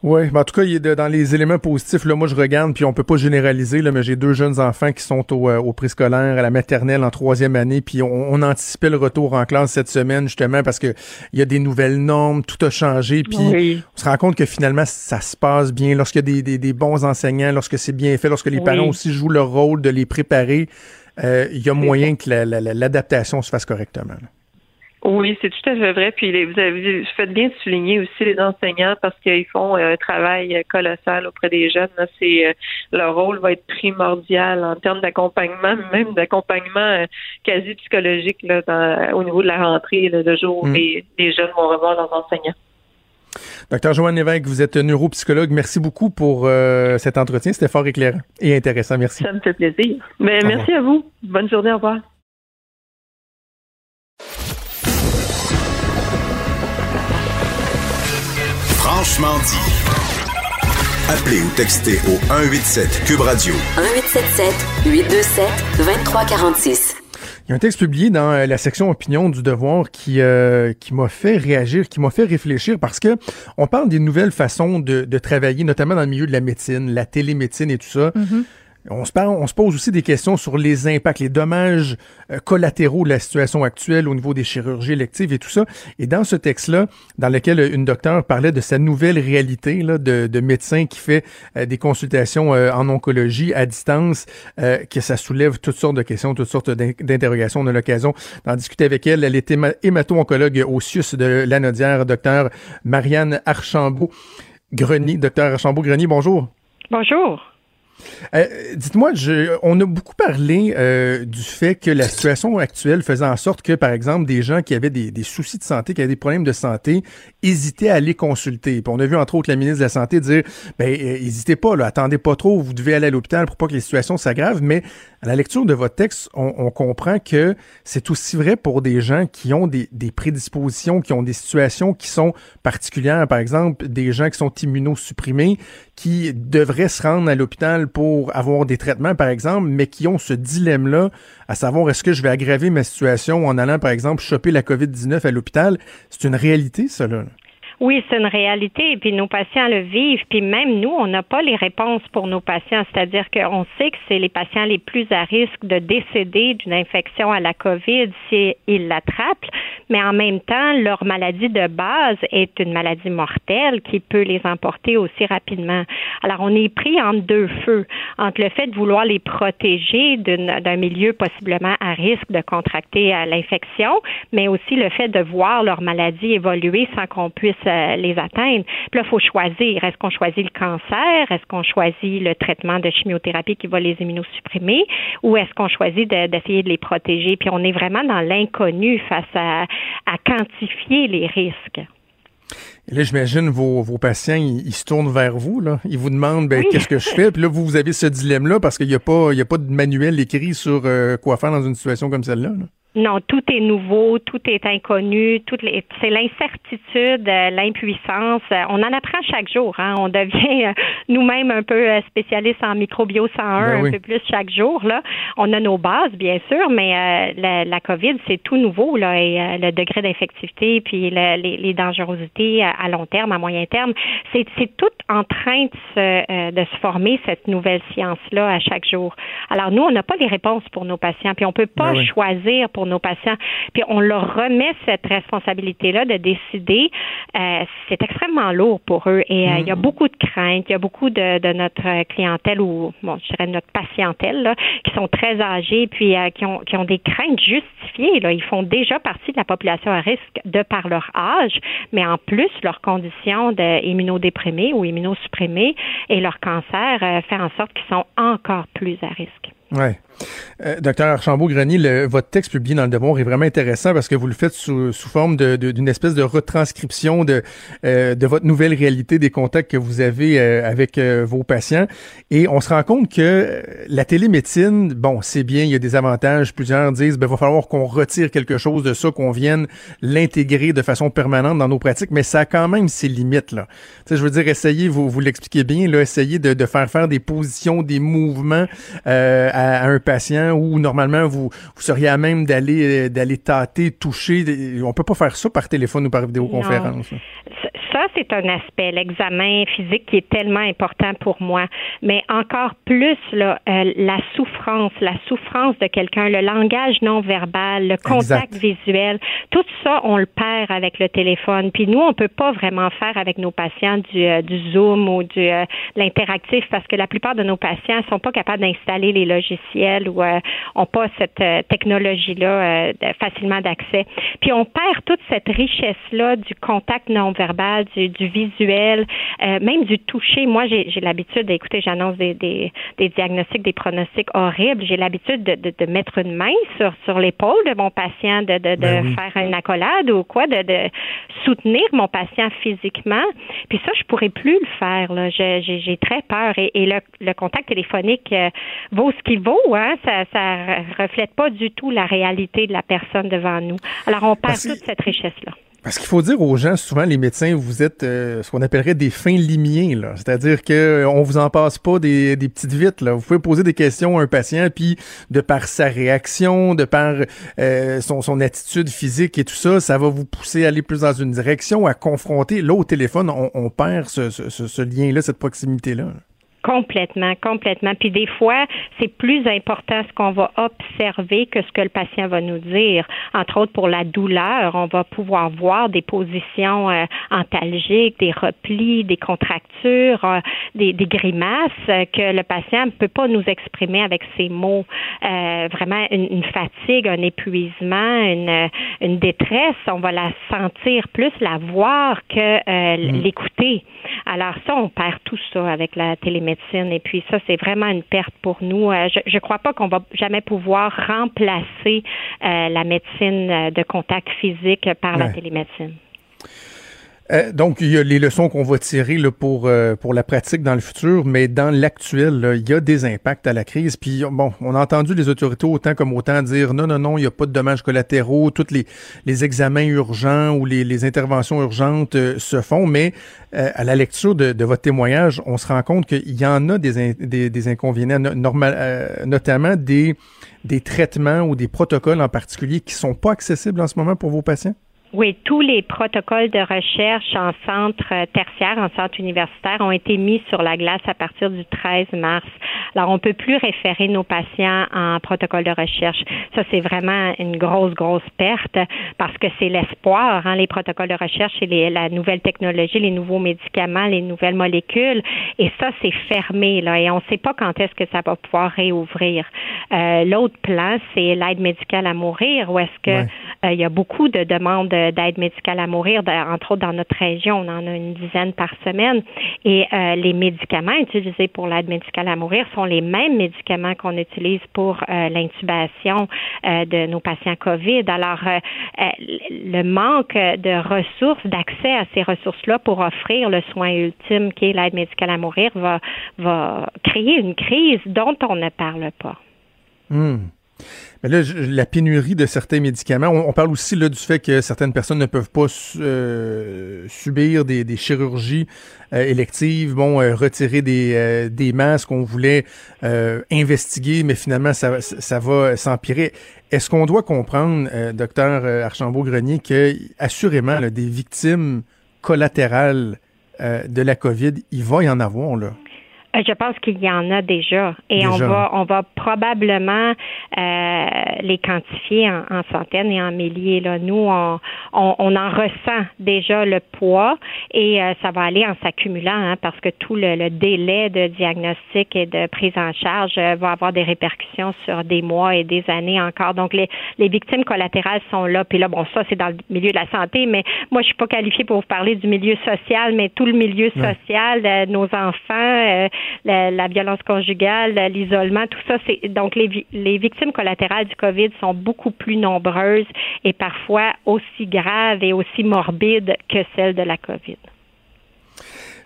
Oui, en tout cas, il est dans les éléments positifs, là, moi je regarde, puis on peut pas généraliser, là, mais j'ai deux jeunes enfants qui sont au, euh, au préscolaire, à la maternelle en troisième année, puis on, on, anticipait le retour en classe cette semaine, justement, parce que il y a des nouvelles normes, tout a changé, puis on se rend compte que finalement, ça se passe bien. Lorsqu'il y a des, des, des, bons enseignants, lorsque c'est bien fait, lorsque les parents aussi jouent leur rôle de les préparer, euh, il y a moyen que l'adaptation se fasse correctement. Oui, c'est tout à fait vrai. Puis vous avez fait bien de souligner aussi les enseignants parce qu'ils font un travail colossal auprès des jeunes. C'est euh, leur rôle va être primordial en termes d'accompagnement, même d'accompagnement euh, quasi psychologique là, au niveau de la rentrée, le jour où mm. les, jeunes vont revoir leurs enseignants. Docteur Joanne Lévesque, vous êtes neuropsychologue. Merci beaucoup pour euh, cet entretien. C'était fort éclairant et intéressant. Merci. Ça me fait plaisir. Mais merci à vous. Bonne journée. Au revoir. Franchement dit. Appelez ou textez au 187 Cube Radio. 1877 827 2346. Il y a un texte publié dans euh, la section opinion du Devoir qui euh, qui m'a fait réagir, qui m'a fait réfléchir parce que on parle des nouvelles façons de, de, travailler, notamment dans le milieu de la médecine, la télémédecine et tout ça. Mm-hmm. On se, parle, on se pose aussi des questions sur les impacts, les dommages euh, collatéraux de la situation actuelle au niveau des chirurgies électives et tout ça. Et dans ce texte-là, dans lequel une docteure parlait de sa nouvelle réalité là, de, de médecin qui fait euh, des consultations euh, en oncologie à distance, que ça soulève toutes sortes de questions, toutes sortes d'interrogations. On a l'occasion d'en discuter avec elle. Elle est hémato-oncologue au CIUS de Lanaudière, docteur Marianne Archambault-Grenier. Docteur Archambault-Grenier, bonjour. Bonjour. Euh, dites-moi, on a beaucoup parlé euh, du fait que la situation actuelle faisait en sorte que, par exemple, des gens qui avaient des, soucis de santé, qui avaient des problèmes de santé, hésitaient à aller consulter. Puis on a vu entre autres la ministre de la Santé dire, ben, euh, hésitez pas, attendez pas trop, vous devez aller à l'hôpital pour pas que les situations s'aggravent. Mais à la lecture de votre texte, on, comprend que c'est aussi vrai pour des gens qui ont des, des, prédispositions, qui ont des situations qui sont particulières. Par exemple, des gens qui sont immunosupprimés, qui devraient se rendre à l'hôpital pour avoir des traitements, par exemple, mais qui ont ce dilemme-là, à savoir est-ce que je vais aggraver ma situation en allant, par exemple, choper la COVID-19 à l'hôpital? C'est une réalité, là. Oui, c'est une réalité. Et puis nos patients le vivent. Puis même nous, on n'a pas les réponses pour nos patients. C'est-à-dire qu'on sait que c'est les patients les plus à risque de décéder d'une infection à la COVID s'ils l'attrapent. Mais en même temps, leur maladie de base est une maladie mortelle qui peut les emporter aussi rapidement. Alors, on est pris entre deux feux, entre le fait de vouloir les protéger d'un milieu possiblement à risque de contracter l'infection, mais aussi le fait de voir leur maladie évoluer sans qu'on puisse euh, les atteindre. Puis là, il faut choisir. Est-ce qu'on choisit le cancer? Est-ce qu'on choisit le traitement de chimiothérapie qui va les immunosupprimer? Ou est-ce qu'on choisit d'essayer de, les protéger? Puis on est vraiment dans l'inconnu face à, quantifier les risques. Et là, j'imagine vos, vos patients, ils, se tournent vers vous, là. Ils vous demandent ben, qu'est-ce que je fais? Puis là, vous, vous avez ce dilemme-là parce qu'il n'y a, pas, il y a pas de manuel écrit sur euh, quoi faire dans une situation comme celle-là. là non, tout est nouveau, tout est inconnu, tout c'est l'incertitude, euh, l'impuissance. Euh, on en apprend chaque jour. Hein. On devient euh, nous-mêmes un peu spécialistes en microbio 101 ben un peu plus chaque jour. Là, on a nos bases bien sûr, mais la, la, COVID c'est tout nouveau là et le degré d'infectivité puis les, les, dangerosités à, long terme, à moyen terme, c'est c'est tout en train de se de se former cette nouvelle science là à chaque jour. Alors nous, on n'a pas les réponses pour nos patients, puis on peut pas ben choisir pour nos patients. Puis on leur remet cette responsabilité-là de décider. Euh, c'est extrêmement lourd pour eux et euh, il y a mm-hmm. beaucoup de craintes. Il y a beaucoup de, notre clientèle ou, bon, je dirais notre patientèle là, qui sont très âgés puis euh, qui, ont, qui ont des craintes justifiées. Là. Ils font déjà partie de la population à risque de par leur âge, mais en plus, leur condition d'immunodéprimés ou immunosupprimés et leur cancer fait en sorte qu'ils sont encore plus à risque. Ouais. Euh, docteur Archambault-Grenier, votre texte publié dans Le Devoir est vraiment intéressant parce que vous le faites sous, sous forme d'une de, espèce de retranscription de, euh, de votre nouvelle réalité des contacts que vous avez euh, avec vos patients. Et on se rend compte que la télémédecine, bon, c'est bien, il y a des avantages. Plusieurs disent, ben, va falloir qu'on retire quelque chose de ça, qu'on vienne l'intégrer de façon permanente dans nos pratiques, mais ça a quand même ses limites, là. Tu sais, je veux dire, essayez, vous, vous l'expliquez bien, là, essayez de, de, faire faire des positions, des mouvements à, à un patient où normalement vous, vous seriez à même d'aller euh, d'aller tâter, toucher. On peut pas faire ça par téléphone ou par vidéoconférence ça, c'est un aspect, l'examen physique qui est tellement important pour moi. Mais encore plus, là, euh, la souffrance, la souffrance de quelqu'un, le langage non verbal, le contact visuel, tout ça, on le perd avec le téléphone. Puis nous, on peut pas vraiment faire avec nos patients du, euh, du Zoom ou du euh, l'interactif parce que la plupart de nos patients sont pas capables d'installer les logiciels ou ont pas cette technologie-là facilement d'accès. Puis on perd toute cette richesse-là du contact non verbal du, visuel, euh, même du toucher. Moi, j'ai l'habitude d'écouter, j'annonce des, des, diagnostics, des pronostics horribles. J'ai l'habitude de, de, mettre une main sur, sur l'épaule de mon patient, de, de, ben faire une accolade ou quoi, de, de soutenir mon patient physiquement. Puis ça, je pourrais plus le faire. J'ai très peur. Et, et le, le, contact téléphonique euh, vaut ce qu'il vaut. Hein? Ça, ça reflète pas du tout la réalité de la personne devant nous. Alors, on perd toute cette richesse-là. Parce qu'il faut dire aux gens, souvent les médecins, vous êtes euh, ce qu'on appellerait des fins limiers. C'est-à-dire que euh, on vous en passe pas des, des petites vites, là. Vous pouvez poser des questions à un patient, puis de par sa réaction, de par euh, son, son attitude physique et tout ça, ça va vous pousser à aller plus dans une direction, à confronter. Là, au téléphone, on, perd ce, ce, lien-là, cette proximité-là. là Complètement, complètement. Puis des fois, c'est plus important ce qu'on va observer que ce que le patient va nous dire. Entre autres, pour la douleur, on va pouvoir voir des positions euh, antalgiques, des replis, des contractures, euh, des, des, grimaces que le patient ne peut pas nous exprimer avec ses mots. Euh, vraiment une, fatigue, un épuisement, une, une détresse, on va la sentir plus, la voir que mm. l'écouter. Alors ça, on perd tout ça avec la télémédecine et puis ça, c'est vraiment une perte pour nous. Euh, je ne crois pas qu'on va jamais pouvoir remplacer euh, la médecine euh, de contact physique par la télémédecine. Euh, donc, il y a les leçons qu'on va tirer là, pour, euh, pour la pratique dans le futur, mais dans l'actuel, il y a des impacts à la crise. Puis, bon, on a entendu les autorités autant comme autant dire non, non, non, il n'y a pas de dommages collatéraux, tous les, les examens urgents ou les, les interventions urgentes euh, se font, mais à la lecture de, de, votre témoignage, on se rend compte qu'il y en a des, des, des inconvénients, normal, notamment des, des traitements ou des protocoles en particulier qui sont pas accessibles en ce moment pour vos patients? Oui, tous les protocoles de recherche en centre tertiaire, en centre universitaire, ont été mis sur la glace à partir du 13 mars. Alors, on peut plus référer nos patients en protocole de recherche. Ça, c'est vraiment une grosse, grosse perte parce que c'est l'espoir, hein, les protocoles de recherche et les, la nouvelle technologie, les nouveaux médicaments, les nouvelles molécules. Et ça, c'est fermé, là, et on ne sait pas quand est-ce que ça va pouvoir réouvrir. Euh, L'autre plan, c'est l'aide médicale à mourir, où est-ce que euh, il y a beaucoup de demandes d'aide médicale à mourir, entre autres dans notre région, on en a une dizaine par semaine. Et euh, les médicaments utilisés pour l'aide médicale à mourir sont les mêmes médicaments qu'on utilise pour euh, l'intubation de nos patients COVID. Alors, le manque de ressources, d'accès à ces ressources-là pour offrir le soin ultime qui est l'aide médicale à mourir va, va créer une crise dont on ne parle pas. Hmm. Mais là, la pénurie de certains médicaments, on, parle aussi là, du fait que certaines personnes ne peuvent pas euh, subir des, chirurgies euh, électives, bon, euh, retirer des, des masques, on voulait investiguer, mais finalement, ça, ça va s'empirer. Est-ce qu'on doit comprendre, docteur Archambault-Grenier, que assurément, des victimes collatérales de la COVID, il va y en avoir, là? Euh, je pense qu'il y en a déjà et on va on va probablement euh, les quantifier en, centaines et en milliers. Là. Nous, on, on, en ressent déjà le poids et euh, ça va aller en s'accumulant hein, parce que tout le, délai de diagnostic et de prise en charge va avoir des répercussions sur des mois et des années encore. Donc les, les victimes collatérales sont là. Puis là, bon, ça c'est dans le milieu de la santé, mais moi je suis pas qualifiée pour vous parler du milieu social, mais tout le milieu social, nos enfants la, violence conjugale, l'isolement, tout ça. C'est donc les, les victimes collatérales du COVID sont beaucoup plus nombreuses et parfois aussi graves et aussi morbides que celles de la COVID.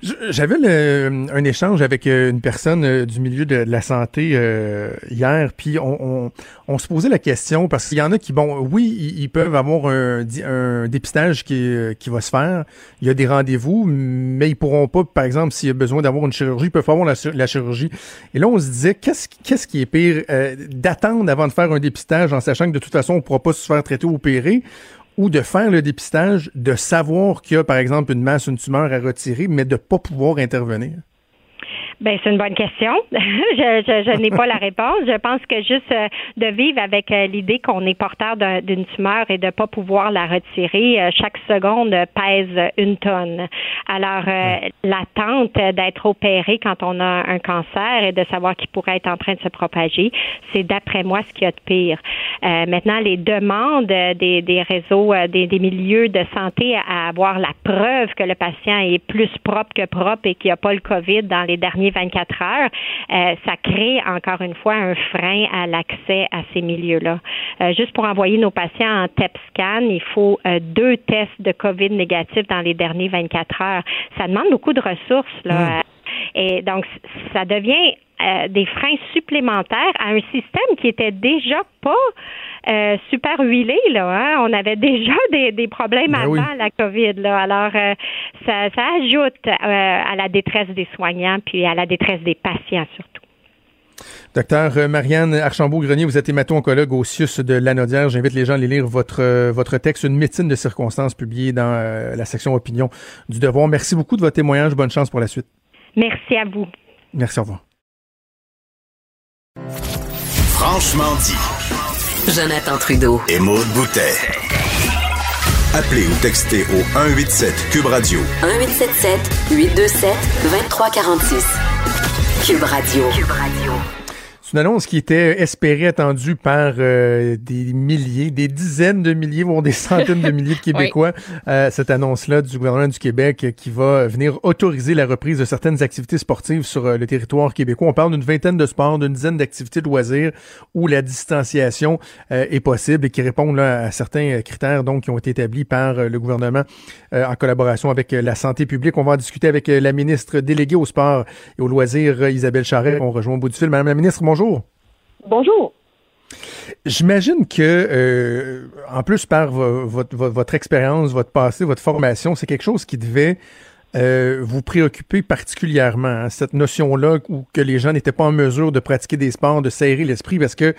J'avais un échange avec euh, une personne euh, du milieu de, la santé euh, hier, puis on, on, se posait la question parce qu'il y en a qui, bon, oui, ils, peuvent avoir un, un dépistage qui, qui va se faire. Il y a des rendez-vous, mais ils pourront pas, par exemple, s'il y a besoin d'avoir une chirurgie, ils peuvent avoir la, la chirurgie. Et là, on se disait, qu'est-ce qu'est-ce qui est pire, d'attendre avant de faire un dépistage en sachant que de toute façon, on ne pourra pas se faire traiter ou opérer, ou de faire le dépistage, de savoir qu'il y a, par exemple, une masse, une tumeur à retirer, mais de ne pas pouvoir intervenir? Ben c'est une bonne question. je, je, je n'ai pas la réponse. Je pense que juste euh, de vivre avec euh, l'idée qu'on est porteur d'une tumeur et de pas pouvoir la retirer, euh, chaque seconde pèse une tonne. Alors l'attente d'être opéré quand on a un cancer et de savoir qu'il pourrait être en train de se propager, c'est d'après moi ce qu'il y a de pire. maintenant, les demandes des, des réseaux, des, des milieux de santé à avoir la preuve que le patient est plus propre que propre et qu'il n'y a pas le COVID dans les derniers 24 heures, euh, ça crée encore une fois un frein à l'accès à ces milieux-là. Euh, juste pour envoyer nos patients en TEP scan, il faut euh, deux tests de COVID négatifs dans les derniers 24 heures. Ça demande beaucoup de ressources. Là, Et donc, ça devient des freins supplémentaires à un système qui était déjà pas euh, super huilé. Là, hein. On avait déjà des, problèmes ben avant la COVID. Là. Alors, euh, ça, ajoute euh, à la détresse des soignants puis à la détresse des patients surtout. Docteur Marianne Archambault-Grenier, vous êtes hémato-oncologue au CIUS de Lanaudière. J'invite les gens à aller lire votre, votre texte, Une médecine de circonstances, publié dans la section opinion du Devoir. Merci beaucoup de votre témoignage. Bonne chance pour la suite. Merci à vous. Merci, au revoir. Franchement dit. Jonathan Trudeau. Et Maude Boutet. Appelez ou textez au 187 Cube Radio. 1877 827 2346. Cube Radio. Cube Radio. C'est une annonce qui était espérée, attendue par euh, des milliers, des dizaines de milliers, voire des centaines de milliers de Québécois. Euh, cette annonce-là du gouvernement du Québec qui va venir autoriser la reprise de certaines activités sportives sur euh, le territoire québécois. On parle d'une vingtaine de sports, d'une dizaine d'activités de loisirs où la distanciation est possible et qui répondent à certains critères donc qui ont été établis par le gouvernement en collaboration avec la santé publique. On va en discuter avec la ministre déléguée au sport et aux loisirs, Isabelle Charret. On rejoint au bout du fil. Madame la ministre, bonjour bonjour. Bonjour. J'imagine que, euh, en plus par votre, expérience, votre passé, votre formation, c'est quelque chose qui devait euh, vous préoccupez particulièrement, hein, cette notion-là où que les gens n'étaient pas en mesure de pratiquer des sports, de serrer l'esprit, parce que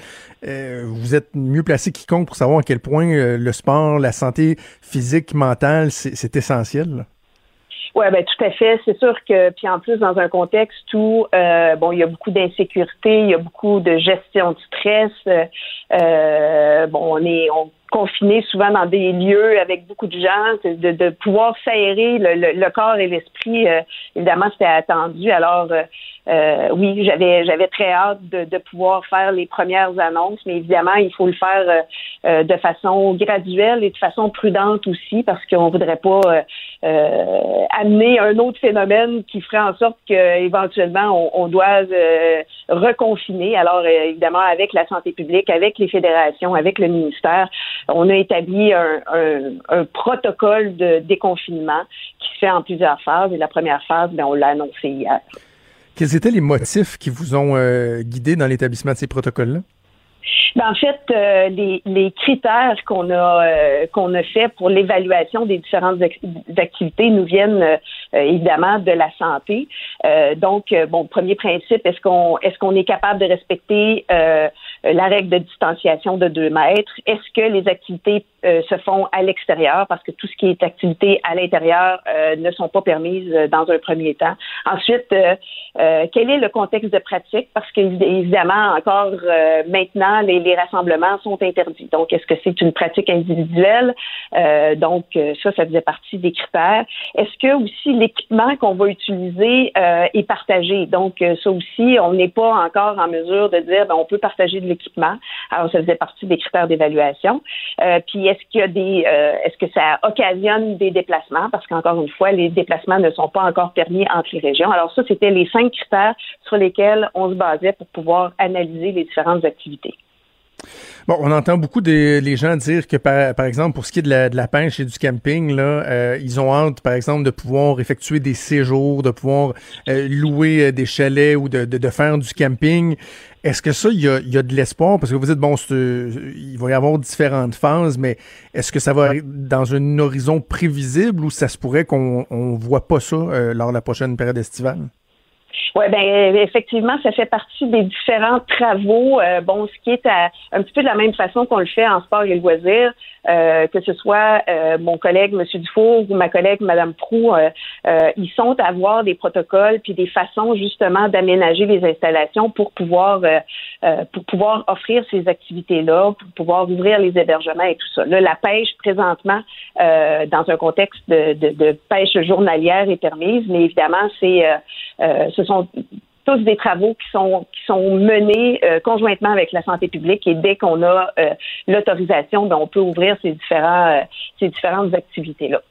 euh, vous êtes mieux placé quiconque pour savoir à quel point le sport, la santé physique, mentale, c'est essentiel. Oui, ben tout à fait. C'est sûr que, puis en plus, dans un contexte où euh, bon, il y a beaucoup d'insécurité, il y a beaucoup de gestion de stress. Euh, bon, on est on confiné souvent dans des lieux avec beaucoup de gens, de, de pouvoir s'aérer le, le, corps et l'esprit. Euh, évidemment, c'était attendu. Alors, euh, oui, j'avais j'avais très hâte de, de, pouvoir faire les premières annonces, mais évidemment, il faut le faire euh, euh, de façon graduelle et de façon prudente aussi, parce qu'on voudrait pas euh, amener un autre phénomène qui ferait en sorte qu'éventuellement on, on doit reconfiner. Alors, évidemment, avec la santé publique, avec les fédérations, avec le ministère, on a établi un, un, un protocole de déconfinement qui se fait en plusieurs phases. Et la première phase, bien, on l'a annoncé hier. Quels étaient les motifs qui vous ont euh, guidé dans l'établissement de ces protocoles-là? Ben, en fait, euh, les, critères qu'on a euh, qu'on a fait pour l'évaluation des différentes activités nous viennent euh, évidemment de la santé. donc, bon, premier principe, est-ce qu'on est-ce qu'on est capable de respecter la règle de distanciation de deux mètres Est-ce que les activités se font à l'extérieur? Parce que tout ce qui est activité à l'intérieur ne sont pas permises dans un premier temps. Ensuite, quel est le contexte de pratique? Parce qu'évidemment, encore maintenant, les les rassemblements sont interdits. Donc, est-ce que c'est une pratique individuelle? Euh, donc, euh, ça, ça faisait partie des critères. Est-ce que aussi l'équipement qu'on va utiliser euh, est partagé? Donc, ça aussi, on n'est pas encore en mesure de dire, ben, on peut partager Alors, ça faisait partie des critères d'évaluation. puis, est-ce qu'il y a des, est-ce que ça occasionne des déplacements? Parce qu'encore une fois, les déplacements ne sont pas encore permis entre les régions. Alors, ça, c'était les cinq critères sur lesquels on se basait pour pouvoir analyser les différentes activités. Bon, on entend beaucoup des les gens dire que, par, exemple, pour ce qui est de la, de pêche et du camping, là, euh, ils ont hâte, par exemple, de pouvoir effectuer des séjours, de pouvoir euh, louer euh, des chalets ou de, de, de faire du camping. Est-ce que ça, il y a, de l'espoir? Parce que vous dites, bon, il va y avoir différentes phases, mais est-ce que ça va dans un horizon prévisible ou ça se pourrait qu'on on voit pas ça lors de la prochaine période estivale? Oui, ben effectivement, ça fait partie des différents travaux. Euh, bon, ce qui est à, un petit peu de la même façon qu'on le fait en sport et loisirs, euh, que ce soit euh, mon collègue M. Dufour ou ma collègue Mme Prou, ils sont à avoir des protocoles puis des façons justement d'aménager les installations pour pouvoir pour pouvoir offrir ces activités-là, pour pouvoir ouvrir les hébergements et tout ça. Là, la pêche présentement dans un contexte de, de, de, pêche journalière est permise, mais évidemment, c'est ce sont tous des travaux qui sont qui sont menés euh, conjointement avec la santé publique et dès qu'on a euh, l'autorisation, ben, on peut ouvrir ces différents euh, ces différentes activités là.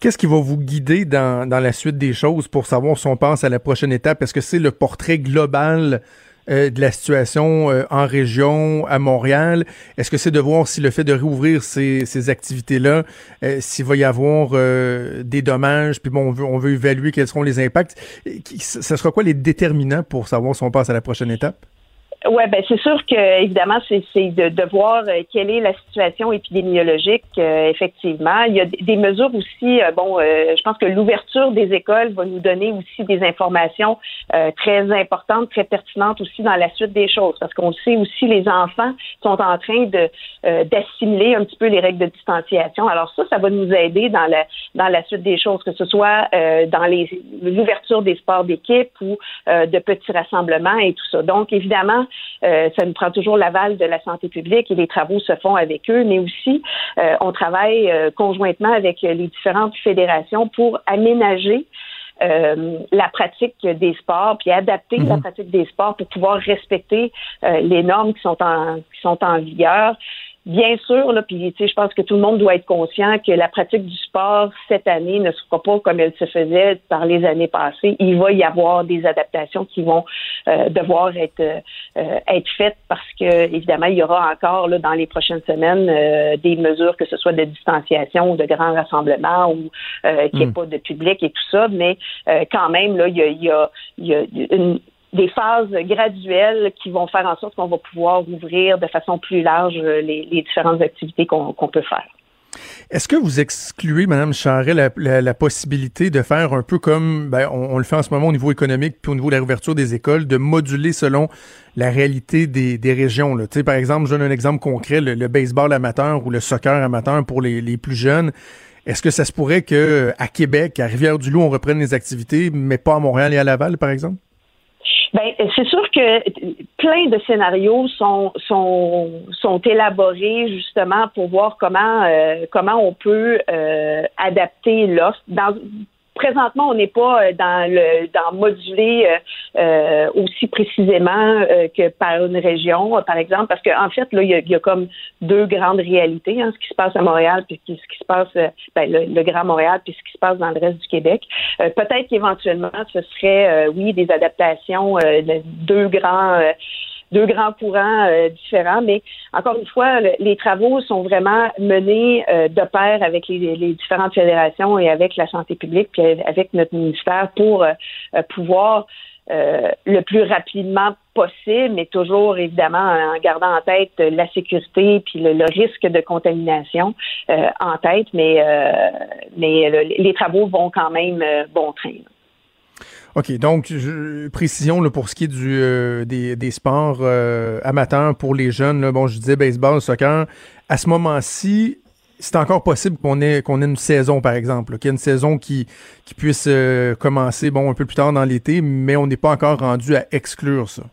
Qu'est-ce qui va vous guider dans, dans la suite des choses pour savoir si on pense à la prochaine étape? Est-ce que c'est le portrait global euh, de la situation euh, en région, à Montréal? Est-ce que c'est de voir si le fait de réouvrir ces, ces activités-là, euh, s'il va y avoir des dommages, puis bon, on veut, on veut évaluer quels seront les impacts. Ce sera quoi les déterminants pour savoir si on passe à la prochaine étape? Oui, ben c'est sûr que évidemment c'est de, de voir euh, quelle est la situation épidémiologique euh, effectivement. Il y a des mesures aussi. Euh, bon, je pense que l'ouverture des écoles va nous donner aussi des informations très importantes, très pertinentes aussi dans la suite des choses, parce qu'on sait aussi les enfants sont en train de d'assimiler un petit peu les règles de distanciation. Alors ça, ça va nous aider dans la dans la suite des choses, que ce soit dans les l'ouverture des sports d'équipe ou de petits rassemblements et tout ça. Donc évidemment euh, ça nous prend toujours l'aval de la santé publique et les travaux se font avec eux, mais aussi euh, on travaille euh, conjointement avec les différentes fédérations pour aménager la pratique des sports, puis adapter la mhm. pratique des sports pour pouvoir respecter les normes qui sont en qui sont en vigueur. Bien sûr, là, puis je pense que tout le monde doit être conscient que la pratique du sport cette année ne se fera pas comme elle se faisait par les années passées. Il va y avoir des adaptations qui vont euh, devoir être euh, être faites parce que évidemment il y aura encore là, dans les prochaines semaines euh, des mesures que ce soit de distanciation ou de grands rassemblements ou qu'il n'y ait hmm. pas de public et tout ça, mais quand même là il y a, il y a, il y a une, des phases graduelles qui vont faire en sorte qu'on va pouvoir ouvrir de façon plus large les, différentes activités qu'on peut faire. Est-ce que vous excluez, Madame Charret, la, possibilité de faire un peu comme ben, on, le fait en ce moment au niveau économique puis au niveau de la réouverture des écoles, de moduler selon la réalité des, des régions? Là? Par exemple, je donne un exemple concret, le, baseball amateur ou le soccer amateur pour les, les plus jeunes. Est-ce que ça se pourrait que à Québec, à Rivière-du-Loup, on reprenne les activités, mais pas à Montréal et à Laval, par exemple? Ben, c'est sûr que plein de scénarios sont sont sont élaborés justement pour voir comment euh, comment on peut euh, adapter l'offre. Dans présentement, on n'est pas euh, dans le dans moduler euh, euh, aussi précisément que par une région, par exemple, parce qu'en en fait, là, il y, a, comme deux grandes réalités, hein, ce qui se passe à Montréal, puis ce qui se passe, ben, le, Grand Montréal, puis ce qui se passe dans le reste du Québec. Peut-être qu'éventuellement, ce serait, oui, des adaptations de deux grands deux grands courants euh, différents, mais encore une fois, les travaux sont vraiment menés euh, de pair avec les, différentes fédérations et avec la santé publique, puis avec notre ministère pour euh, pouvoir le plus rapidement possible, mais toujours évidemment en gardant en tête la sécurité puis le, risque de contamination en tête, mais mais les travaux vont quand même bon train. OK, donc précision là, pour ce qui est du, euh, des, des, sports euh, amateurs pour les jeunes. Là, bon, je disais baseball, soccer. À ce moment-ci, c'est encore possible qu'on ait qu'on ait une saison, par exemple, qu'il y ait une saison qui, qui puisse euh, commencer bon un peu plus tard dans l'été, mais on n'est pas encore rendu à exclure ça.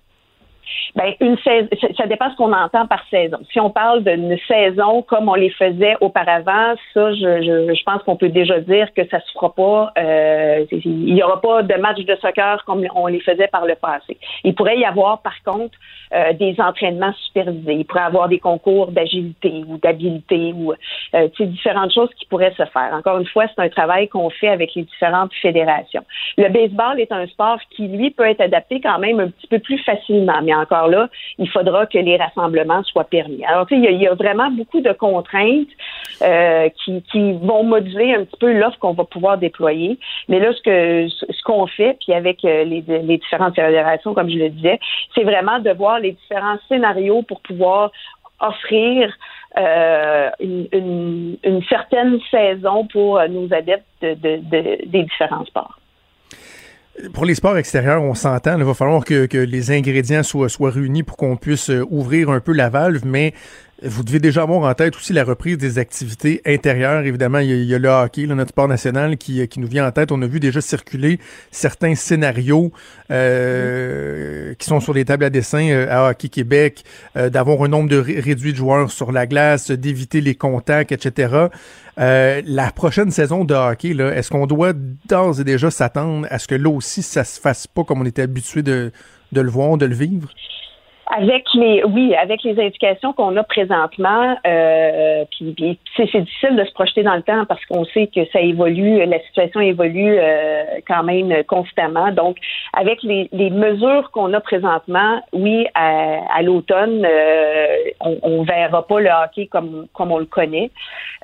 Ben, une saison, ça dépend ce qu'on entend par saison. Si on parle d'une saison comme on les faisait auparavant, ça, je, je, je pense qu'on peut déjà dire que ça se fera pas. Euh, il y aura pas de match de soccer comme on les faisait par le passé. Il pourrait y avoir, par contre, euh, des entraînements supervisés. Il pourrait y avoir des concours d'agilité ou d'habileté ou euh, différentes choses qui pourraient se faire. Encore une fois, c'est un travail qu'on fait avec les différentes fédérations. Le baseball est un sport qui, lui, peut être adapté quand même un petit peu plus facilement, encore là, il faudra que les rassemblements soient permis. Alors, il y, a vraiment beaucoup de contraintes euh, qui, vont moduler un petit peu l'offre qu'on va pouvoir déployer. Mais là, ce que ce qu'on fait, puis avec euh, les, différentes fédérations, comme je le disais, c'est vraiment de voir les différents scénarios pour pouvoir offrir euh, une, certaine saison pour nos adeptes des différents sports. Pour les sports extérieurs, on s'entend, il va falloir que, que, les ingrédients soient, soient réunis pour qu'on puisse euh, ouvrir un peu la valve, mais vous devez déjà avoir en tête aussi la reprise des activités intérieures. Évidemment, il y a, le hockey, notre sport national, qui, qui, nous vient en tête. On a vu déjà circuler certains scénarios euh, qui sont sur les tables à dessin euh, à Hockey Québec, euh, d'avoir un nombre de réduit de joueurs sur la glace, d'éviter les contacts, etc. la prochaine saison de hockey, est-ce qu'on doit d'ores et déjà s'attendre à ce que là aussi, ça se fasse pas comme on était habitué de, de le voir, de le vivre? Avec les, oui, avec les indications qu'on a présentement, euh, puis, c'est difficile de se projeter dans le temps parce qu'on sait que ça évolue, la situation évolue euh, quand même constamment. Donc, avec les, les mesures qu'on a présentement, oui, à, à l'automne, euh, on, on verra pas le hockey comme comme on le connaît,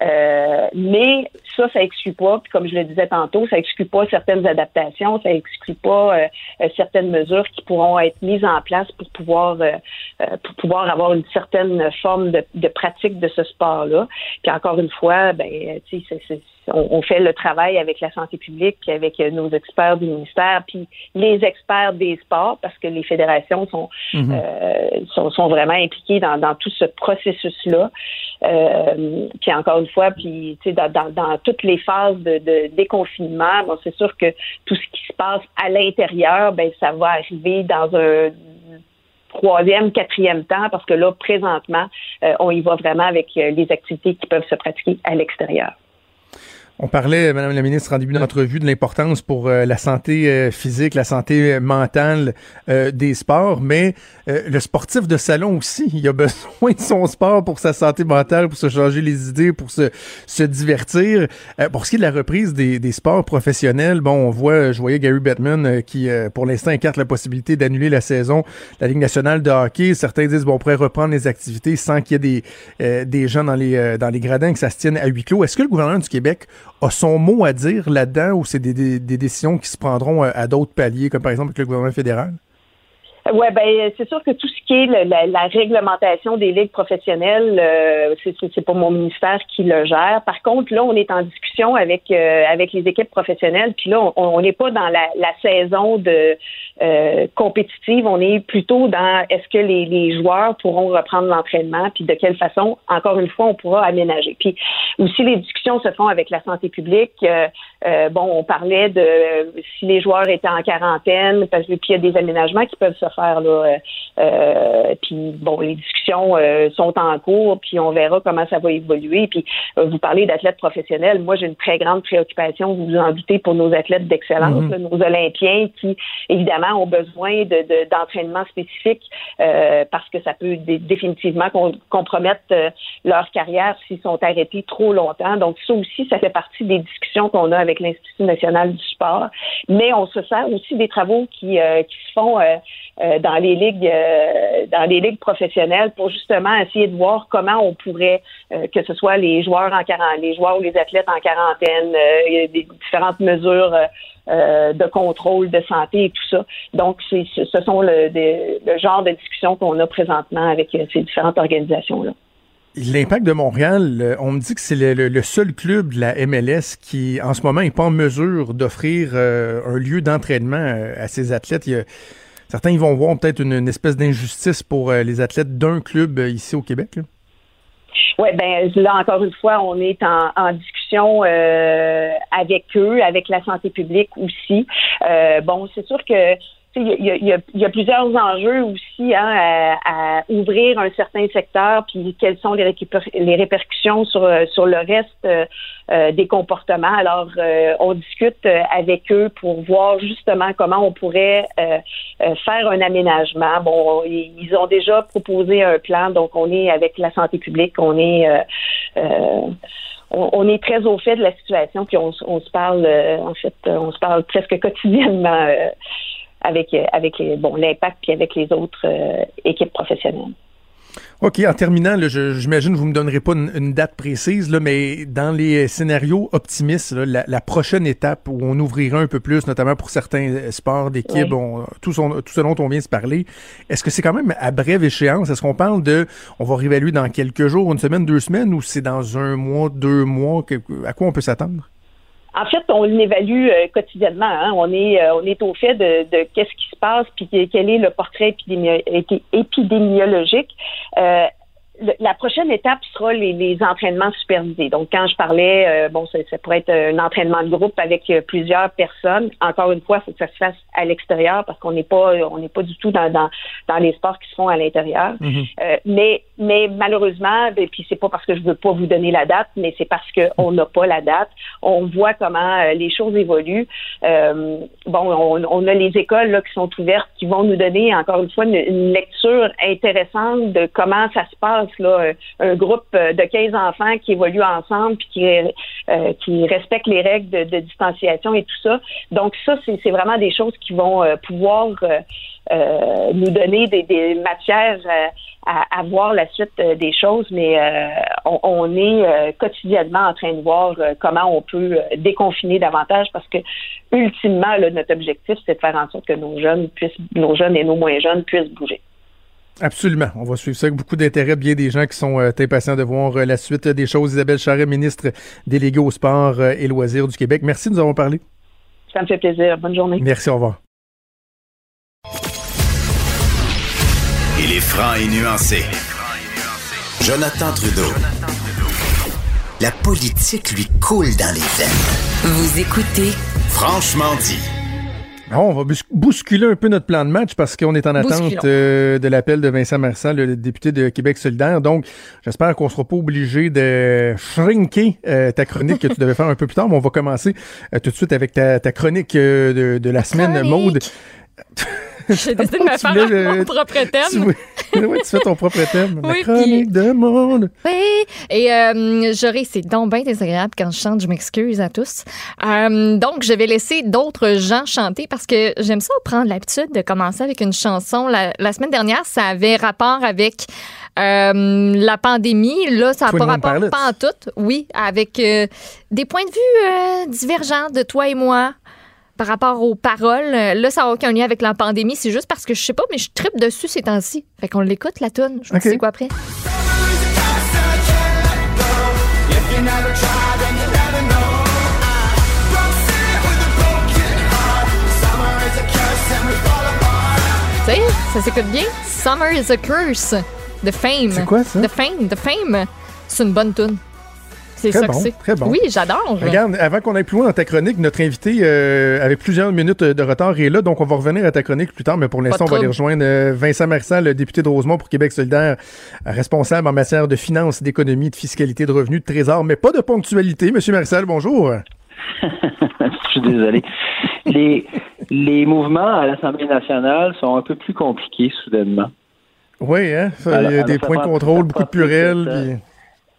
euh, mais ça, ça exclut pas. Puis comme je le disais tantôt, ça exclut pas certaines adaptations, ça exclut pas euh, certaines mesures qui pourront être mises en place pour pouvoir euh, pour pouvoir avoir une certaine forme de, pratique de ce sport-là. Puis encore une fois, ben, tu sais, on, fait le travail avec la santé publique, avec nos experts du ministère, puis les experts des sports, parce que les fédérations sont mhm. euh, sont, vraiment impliquées dans, tout ce processus-là. Euh, puis encore une fois, puis tu sais, dans, dans, toutes les phases de, de déconfinement, bon, c'est sûr que tout ce qui se passe à l'intérieur, ben ça va arriver dans un troisième, quatrième temps, parce que là, présentement, euh, on y va vraiment avec euh, les activités qui peuvent se pratiquer à l'extérieur. On parlait, Madame la ministre, en début d'entrevue, de l'importance pour euh, la santé euh, physique, la santé mentale euh, des sports, mais le sportif de salon aussi, il a besoin de son sport pour sa santé mentale, pour se changer les idées, pour se, se divertir. pour ce qui est de la reprise des, des, sports professionnels, bon, on voit, je voyais Gary Bettman qui, pour l'instant, écarte la possibilité d'annuler la saison de la Ligue nationale de hockey. Certains disent, bon, on pourrait reprendre les activités sans qu'il y ait des, des gens dans les, dans les gradins, que ça se tienne à huis clos. Est-ce que le gouvernement du Québec a son mot à dire là-dedans ou c'est des, décisions qui se prendront à, d'autres paliers, comme par exemple avec le gouvernement fédéral? Oui, ben c'est sûr que tout ce qui est la, réglementation des ligues professionnelles, euh, c'est pas mon ministère qui le gère. Par contre, là, on est en discussion avec euh, avec les équipes professionnelles. Puis là, on n'est pas dans la, saison de euh, compétitive. On est plutôt dans est-ce que les, les, joueurs pourront reprendre l'entraînement, puis de quelle façon. Encore une fois, on pourra aménager. Puis aussi, les discussions se font avec la santé publique. Euh, bon, on parlait de si les joueurs étaient en quarantaine, parce que puis il y a des aménagements qui peuvent se faire là. Euh, euh, puis bon, les discussions sont en cours, puis on verra comment ça va évoluer. Puis vous parlez d'athlètes professionnels. Moi, j'ai une très grande préoccupation, vous vous en doutez, pour nos athlètes d'excellence, mhm. nos Olympiens qui, évidemment, ont besoin de, d'entraînement spécifique parce que ça peut définitivement compromettre leur carrière s'ils sont arrêtés trop longtemps. Donc ça aussi, ça fait partie des discussions qu'on a avec l'Institut national du sport. Mais on se sert aussi des travaux qui, euh, qui se font euh, euh, dans les ligues dans les ligues professionnelles pour justement essayer de voir comment on pourrait que ce soit les joueurs en quarantaine, les joueurs ou les athlètes en quarantaine, il y a des différentes mesures de contrôle de santé et tout ça. Donc, c'est, ce sont le, le genre de discussions qu'on a présentement avec ces différentes organisations-là. L'impact de Montréal, euh, on me dit que c'est le, seul club de la MLS qui, en ce moment, n'est pas en mesure d'offrir euh, un lieu d'entraînement euh, à ses athlètes. Certains ils vont voir peut-être une, espèce d'injustice pour les athlètes d'un club ici au Québec. Oui, ben là encore une fois, on est en, discussion avec eux, avec la santé publique aussi. bon, c'est sûr que il y, a, plusieurs enjeux aussi hein, à, ouvrir un certain secteur, puis quelles sont les, répercussions sur, sur le reste euh, euh, des comportements. Alors, euh, on discute avec eux pour voir justement comment on pourrait faire un aménagement. Bon, ils ont déjà proposé un plan, donc on est avec la santé publique, on est on, est très au fait de la situation, puis on se parle, en fait, on se parle presque quotidiennement avec, euh, bon, l'impact puis avec les autres euh, équipes professionnelles. OK, en terminant, j'imagine que vous ne me donnerez pas une, date précise, là, mais dans les scénarios optimistes, la, prochaine étape où on ouvrira un peu plus, notamment pour certains sports d'équipe, tout, tout, ce dont on vient de se parler, est-ce que c'est quand même à brève échéance? Est-ce qu'on parle de, on va réévaluer dans quelques jours, une semaine, deux semaines, ou c'est dans un mois, deux mois? à quoi on peut s'attendre? En fait, on l'évalue euh, quotidiennement. Hein. On est euh, on est au fait de, de qu'est-ce qui se passe puis quel est le portrait épidémiologique. Euh, la prochaine étape sera les, entraînements supervisés. Donc, quand je parlais, euh, bon, ça, pourrait être un entraînement de groupe avec euh, plusieurs personnes. Encore une fois, il faut que ça se fasse à l'extérieur parce qu'on n'est pas, on n'est pas du tout dans, dans, dans les sports qui se font à l'intérieur. Mm-hmm. Euh, mais, mais malheureusement, et ben, puis c'est pas parce que je veux pas vous donner la date, mais c'est parce qu'on n'a pas la date. On voit comment les choses évoluent. bon, on, on, a les écoles là, qui sont ouvertes, qui vont nous donner encore une fois une, une lecture intéressante de comment ça se passe un, groupe de 15 enfants qui évoluent ensemble puis qui, euh, respectent les règles de, distanciation et tout ça. Donc ça, c'est vraiment des choses qui vont euh, pouvoir euh, nous donner des, matières à, voir la suite des choses, mais on, est quotidiennement en train de voir comment on peut déconfiner davantage parce que ultimement, notre objectif, c'est de faire en sorte que nos jeunes puissent, nos jeunes et nos moins jeunes puissent bouger. Absolument. On va suivre ça avec beaucoup d'intérêt. Bien des gens qui sont euh, impatients de voir euh, la suite des choses. Isabelle Charret, ministre déléguée au sport euh, et loisirs du Québec. Merci de nous avoir parlé. Ça me fait plaisir. Bonne journée. Merci. Au revoir. Il est franc et nuancé. Jonathan Trudeau. La politique lui coule dans les veines. Vous écoutez Franchement dit. Ah, on va bousculer un peu notre plan de match parce qu'on est en attente euh, de l'appel de Vincent Marsan, le député de Québec solidaire. Donc, j'espère qu'on sera pas obligé de shrinker euh, ta chronique que tu devais faire un peu plus tard. Mais on va commencer euh, tout de suite avec ta, chronique de, de, la semaine, Maude. J'ai décidé de me faire mon propre thème. Tu, oui, tu fais ton propre thème. Oui, la chronique de monde. Oui. Et euh, j'aurais, c'est donc bien désagréable quand je chante, je m'excuse à tous. Euh, donc, je vais laisser d'autres gens chanter parce que j'aime ça prendre l'habitude de commencer avec une chanson. La, la, semaine dernière, ça avait rapport avec euh, la pandémie. Là, ça n'a pas rapport pas en tout. Oui, avec euh, des points de vue euh, divergents de toi et moi. Par rapport aux paroles. Là, ça n'a aucun lien avec la pandémie. C'est juste parce que je sais pas, mais je tripe dessus ces temps-ci. Fait qu'on l'écoute, la tune. Je vous Ok. dis c'est quoi après. Tu sais, ça s'écoute bien. Summer is a curse. The Fame. C'est quoi, ça? The Fame. The Fame. C'est une bonne tune. C'est Très ça bon, que c'est. très bon. Oui, j'adore. Regarde, avant qu'on aille plus loin dans ta chronique, notre invité, euh, avec plusieurs minutes de retard, est là, donc on va revenir à ta chronique plus tard, mais pour l'instant, on va aller rejoindre euh, Vincent Marissal, le député de Rosemont pour Québec solidaire, responsable en matière de finances, d'économie, de fiscalité, de revenus, de trésor, mais pas de ponctualité. Monsieur Marissal, bonjour. Je suis désolé. Les, les mouvements à l'Assemblée nationale sont un peu plus compliqués soudainement. Oui, hein? Ça, Il y a alors, des points de contrôle, beaucoup de prend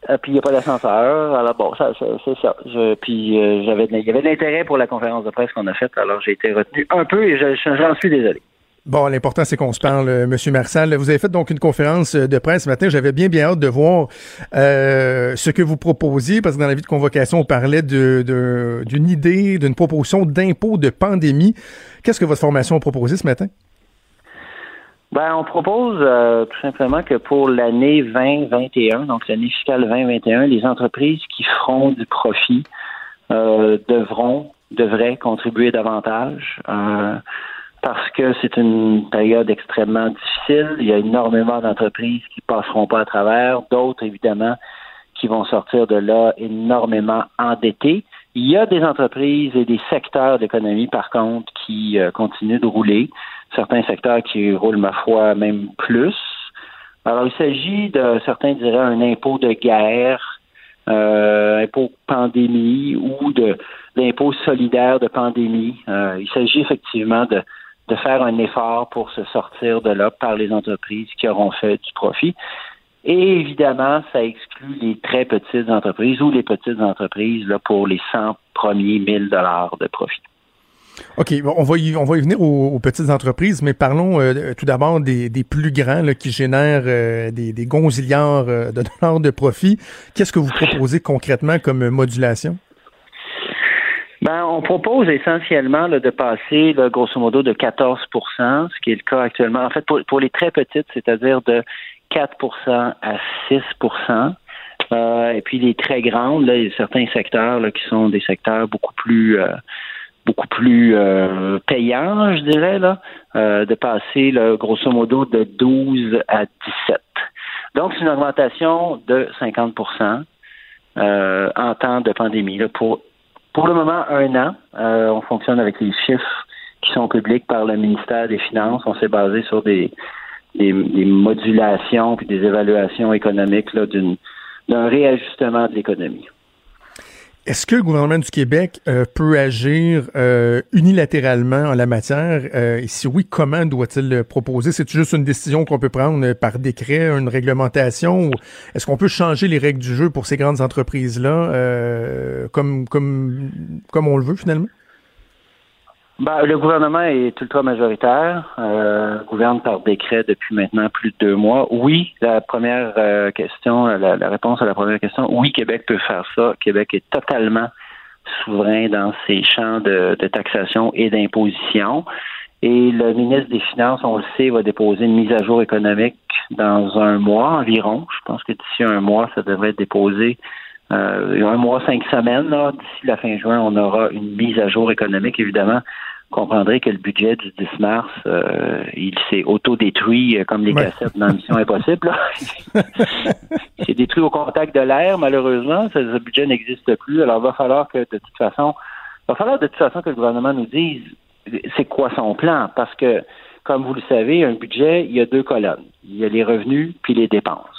puis- Euh, puis il n'y a pas d'ascenseur. Alors bon, ça, ça- c'est ça. Puis euh, j'avais, il y avait de l'intérêt pour la conférence de presse qu'on a faite. Alors j'ai été retenu un peu et je- j'en suis désolé. Bon, l'important, c'est qu'on se parle, euh, Monsieur Marissal. Vous avez fait donc une conférence de presse ce matin. J'avais bien, bien hâte de voir ce que vous proposiez, parce que dans la vie de convocation, on parlait d'une idée, d'une proposition d'impôt de pandémie. Qu'est-ce que votre formation a proposé ce matin? Ben, on propose euh, tout simplement que pour l'année 2021, donc l'année fiscale 2021, les entreprises qui feront du profit euh, devront, devraient contribuer davantage euh, parce que c'est une période extrêmement difficile. Il y a énormément d'entreprises qui passeront pas à travers, d'autres évidemment qui vont sortir de là énormément endettés. Il y a des entreprises et des secteurs d'économie, par contre, qui continuent de rouler certains secteurs qui roulent, ma foi, même plus. Alors, il s'agit de, certains diraient, un impôt de guerre, euh, impôt pandémie ou de l'impôt solidaire de pandémie. Euh, il s'agit effectivement de, de faire un effort pour se sortir de là par les entreprises qui auront fait du profit. Et évidemment, ça exclut les très petites entreprises ou les petites entreprises là, pour les 100 premiers 1000 dollars de profit. OK, on va y, on va y venir aux, petites entreprises, mais parlons euh, tout d'abord des, plus grands qui génèrent euh, des, des gonzillards euh, de dollars de profit. Qu'est-ce que vous proposez concrètement comme modulation? Ben, on propose essentiellement de passer, grosso modo, de 14% ce qui est le cas actuellement. En fait, pour, les très petites, c'est-à-dire de 4% à 6% euh, et puis les très grandes, il y a certains secteurs qui sont des secteurs beaucoup plus beaucoup plus euh, payants, je dirais, là, euh, de passer là, grosso modo de 12 à 17. Donc, c'est une augmentation de 50% euh, en temps de pandémie. Là, pour pour le moment, un an. Euh, on fonctionne avec les chiffres qui sont publics par le ministère des Finances. On s'est basé sur des, des, des modulations puis des évaluations économiques d'une, d'un réajustement de l'économie. Est-ce que le gouvernement du Québec euh, peut agir euh, unilatéralement en la matière? Euh, et si oui, comment doit-il le proposer? C'est juste une décision qu'on peut prendre par décret, une réglementation? Est-ce qu'on peut changer les règles du jeu pour ces grandes entreprises-là euh, comme, comme, comme on le veut finalement? Ben, le gouvernement est ultra majoritaire, euh, gouverne par décret depuis maintenant plus de deux mois. Oui, la première euh, question, la, la, réponse à la première question, oui, Québec peut faire ça. Québec est totalement souverain dans ses champs de taxation et d'imposition. Et le ministre des Finances, on le sait, va déposer une mise à jour économique dans un mois environ. Je pense que d'ici un mois, ça devrait être déposé euh, un mois, cinq semaines, d'ici la fin juin, on aura une mise à jour économique, évidemment. Vous comprendrez que le budget du 10 mars, euh, il s'est auto-détruit euh, comme les Ouais. cassettes dans Mission Impossible. il s'est détruit au contact de l'air, malheureusement. Ce, ce budget n'existe plus. Alors, il va falloir que, de toute façon, il va falloir de toute façon que le gouvernement nous dise c'est quoi son plan? Parce que, comme vous le savez, un budget, il y a deux colonnes. Il y a les revenus puis les dépenses.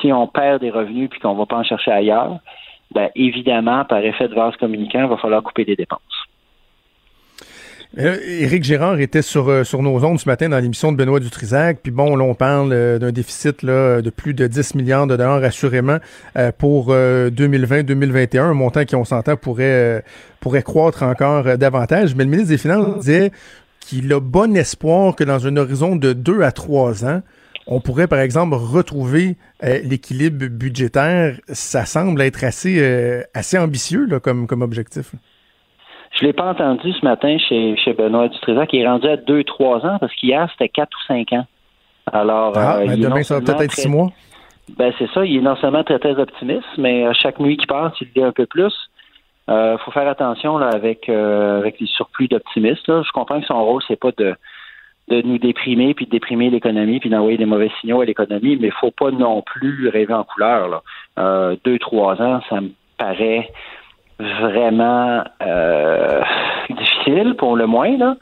Si on perd des revenus puis qu'on va pas en chercher ailleurs, ben évidemment, par effet de vase communicant, il va falloir couper des dépenses. Euh, Éric Gérard était sur, euh, sur nos ondes ce matin dans l'émission de Benoît Dutrisac. Puis bon, là, on parle euh, d'un déficit de plus de 10 milliards de dollars assurément pour 2020-2021, un montant qui, on s'entend, pourrait, croître encore davantage. Mais le ministre des Finances disait qu'il a bon espoir que dans un horizon de deux à trois ans, on pourrait, par exemple, retrouver euh, l'équilibre budgétaire. Ça semble être assez, euh, assez ambitieux là, comme, comme objectif. Je l'ai pas entendu ce matin chez, chez Benoît Dutrésor qui est rendu à 2-3 ans parce qu'hier, c'était 4 ou 5 ans. Alors, ah, euh, ben il est demain, ça va peut-être être très- six mois. Ben, c'est ça. Il est non seulement très, très optimiste, mais à chaque nuit qui passe, il dit un peu plus. Euh, faut faire attention là, avec, avec les surplus d'optimistes. Je comprends que son rôle, c'est pas de, de nous déprimer, puis de déprimer l'économie, puis d'envoyer des mauvais signaux à l'économie, mais il faut pas non plus rêver en couleur. Là. Euh, deux, trois ans, ça me paraît vraiment euh, difficile, pour le moins. Là.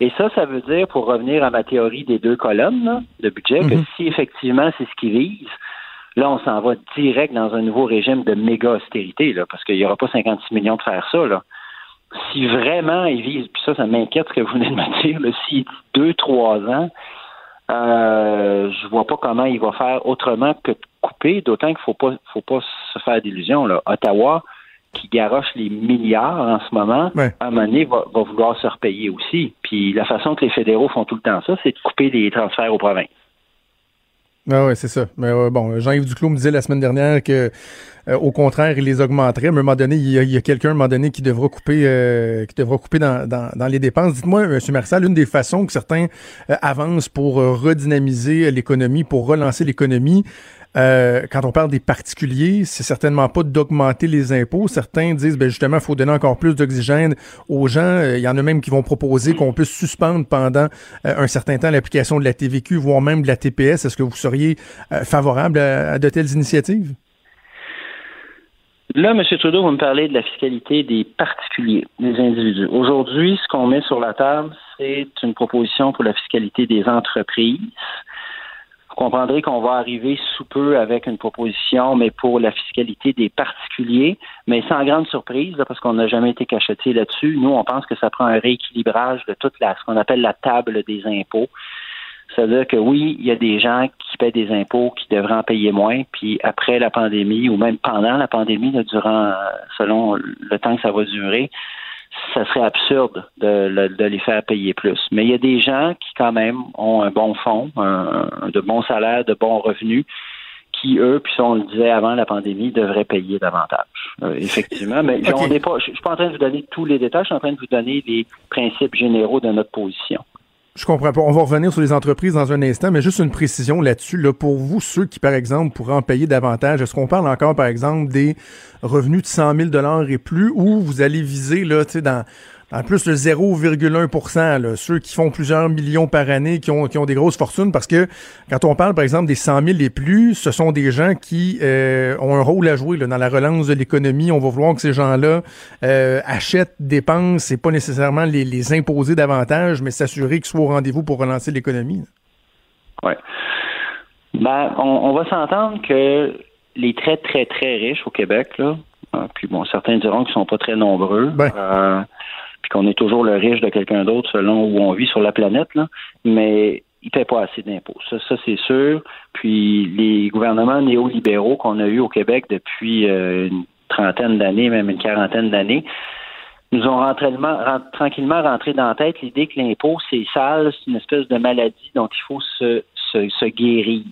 Et ça, ça veut dire, pour revenir à ma théorie des deux colonnes là, de budget, que Mhm. si effectivement c'est ce qu'ils visent, là, on s'en va direct dans un nouveau régime de méga austérité, là, parce qu'il n'y aura pas 56 millions de faire ça. Là. Si vraiment ils visent, puis ça, ça m'inquiète ce que vous venez de me dire, dit deux, trois ans, euh, je vois pas comment il va faire autrement que de couper, d'autant qu'il faut pas faut pas se faire d'illusions. Là. Ottawa, qui garoche les milliards en ce moment, Ouais. à un moment donné, va, va vouloir se repayer aussi. Puis la façon que les fédéraux font tout le temps ça, c'est de couper les transferts aux provinces. Ah ouais, c'est ça. Mais euh, bon, Jean-Yves Duclos me disait la semaine dernière que euh, au contraire, il les augmenterait. À un moment donné, il y a, a quelqu'un un moment donné qui devra couper euh, qui devra couper dans, dans, dans les dépenses. Dites-moi, M. Marissal, une des façons que certains euh, avancent pour euh, redynamiser l'économie, pour relancer l'économie, euh, quand on parle des particuliers, c'est certainement pas d'augmenter les impôts. Certains disent, ben justement, il faut donner encore plus d'oxygène aux gens. Euh, Il y en a même qui vont proposer qu'on puisse suspendre pendant euh, un certain temps l'application de la TVQ, voire même de la TPS. Est-ce que vous seriez euh, favorable à, à de telles initiatives? Là, M. Trudeau va me parler de la fiscalité des particuliers, des individus. Aujourd'hui, ce qu'on met sur la table, c'est une proposition pour la fiscalité des entreprises. Vous comprendrez qu'on va arriver sous peu avec une proposition, mais pour la fiscalité des particuliers, mais sans grande surprise, parce qu'on n'a jamais été cacheté là-dessus. Nous, on pense que ça prend un rééquilibrage de toute la, ce qu'on appelle la table des impôts. C'est-à-dire que oui, il y a des gens qui paient des impôts qui devraient en payer moins, puis après la pandémie, ou même pendant la pandémie, là, durant, selon le temps que ça va durer, ça serait absurde de, le- de les faire payer plus. Mais il y a des gens qui, quand même, ont un bon fonds, un, de bons salaires, de bons revenus, qui, eux, puis on le disait avant la pandémie, devraient payer davantage. Euh, effectivement. Mais on pas, je ne suis pas en train de vous donner tous les détails, je suis en train de vous donner les principes généraux de notre position. Je comprends pas. On va revenir sur les entreprises dans un instant, mais juste une précision là-dessus. Là, pour vous, ceux qui, par exemple, pourraient en payer davantage, est-ce qu'on parle encore, par exemple, des revenus de 100 000 et plus, ou vous allez viser, là, tu sais, dans, dans plus le 0,1 là, ceux qui font plusieurs millions par année, qui ont, qui ont des grosses fortunes, parce que quand on parle, par exemple, des 100 000 et plus, ce sont des gens qui euh, ont un rôle à jouer là, dans la relance de l'économie. On va vouloir que ces gens-là euh, achètent, dépensent, c'est pas nécessairement les, les imposer davantage, mais s'assurer qu'ils soient au rendez-vous pour relancer l'économie. Ouais. Ben, on, on va s'entendre que les très, très, très riches au Québec, là, euh, puis bon, certains diront qu'ils sont pas très nombreux, Ben. euh, puis qu'on est toujours le riche de quelqu'un d'autre selon où on vit sur la planète, là, mais ils paient pas assez d'impôts. Ça, ça c'est sûr. Puis les gouvernements néolibéraux qu'on a eus au Québec depuis euh, une trentaine d'années, même une quarantaine d'années, nous ont tranquillement rentré dans la tête l'idée que l'impôt, c'est sale, c'est une espèce de maladie dont il faut se, se, se guérir.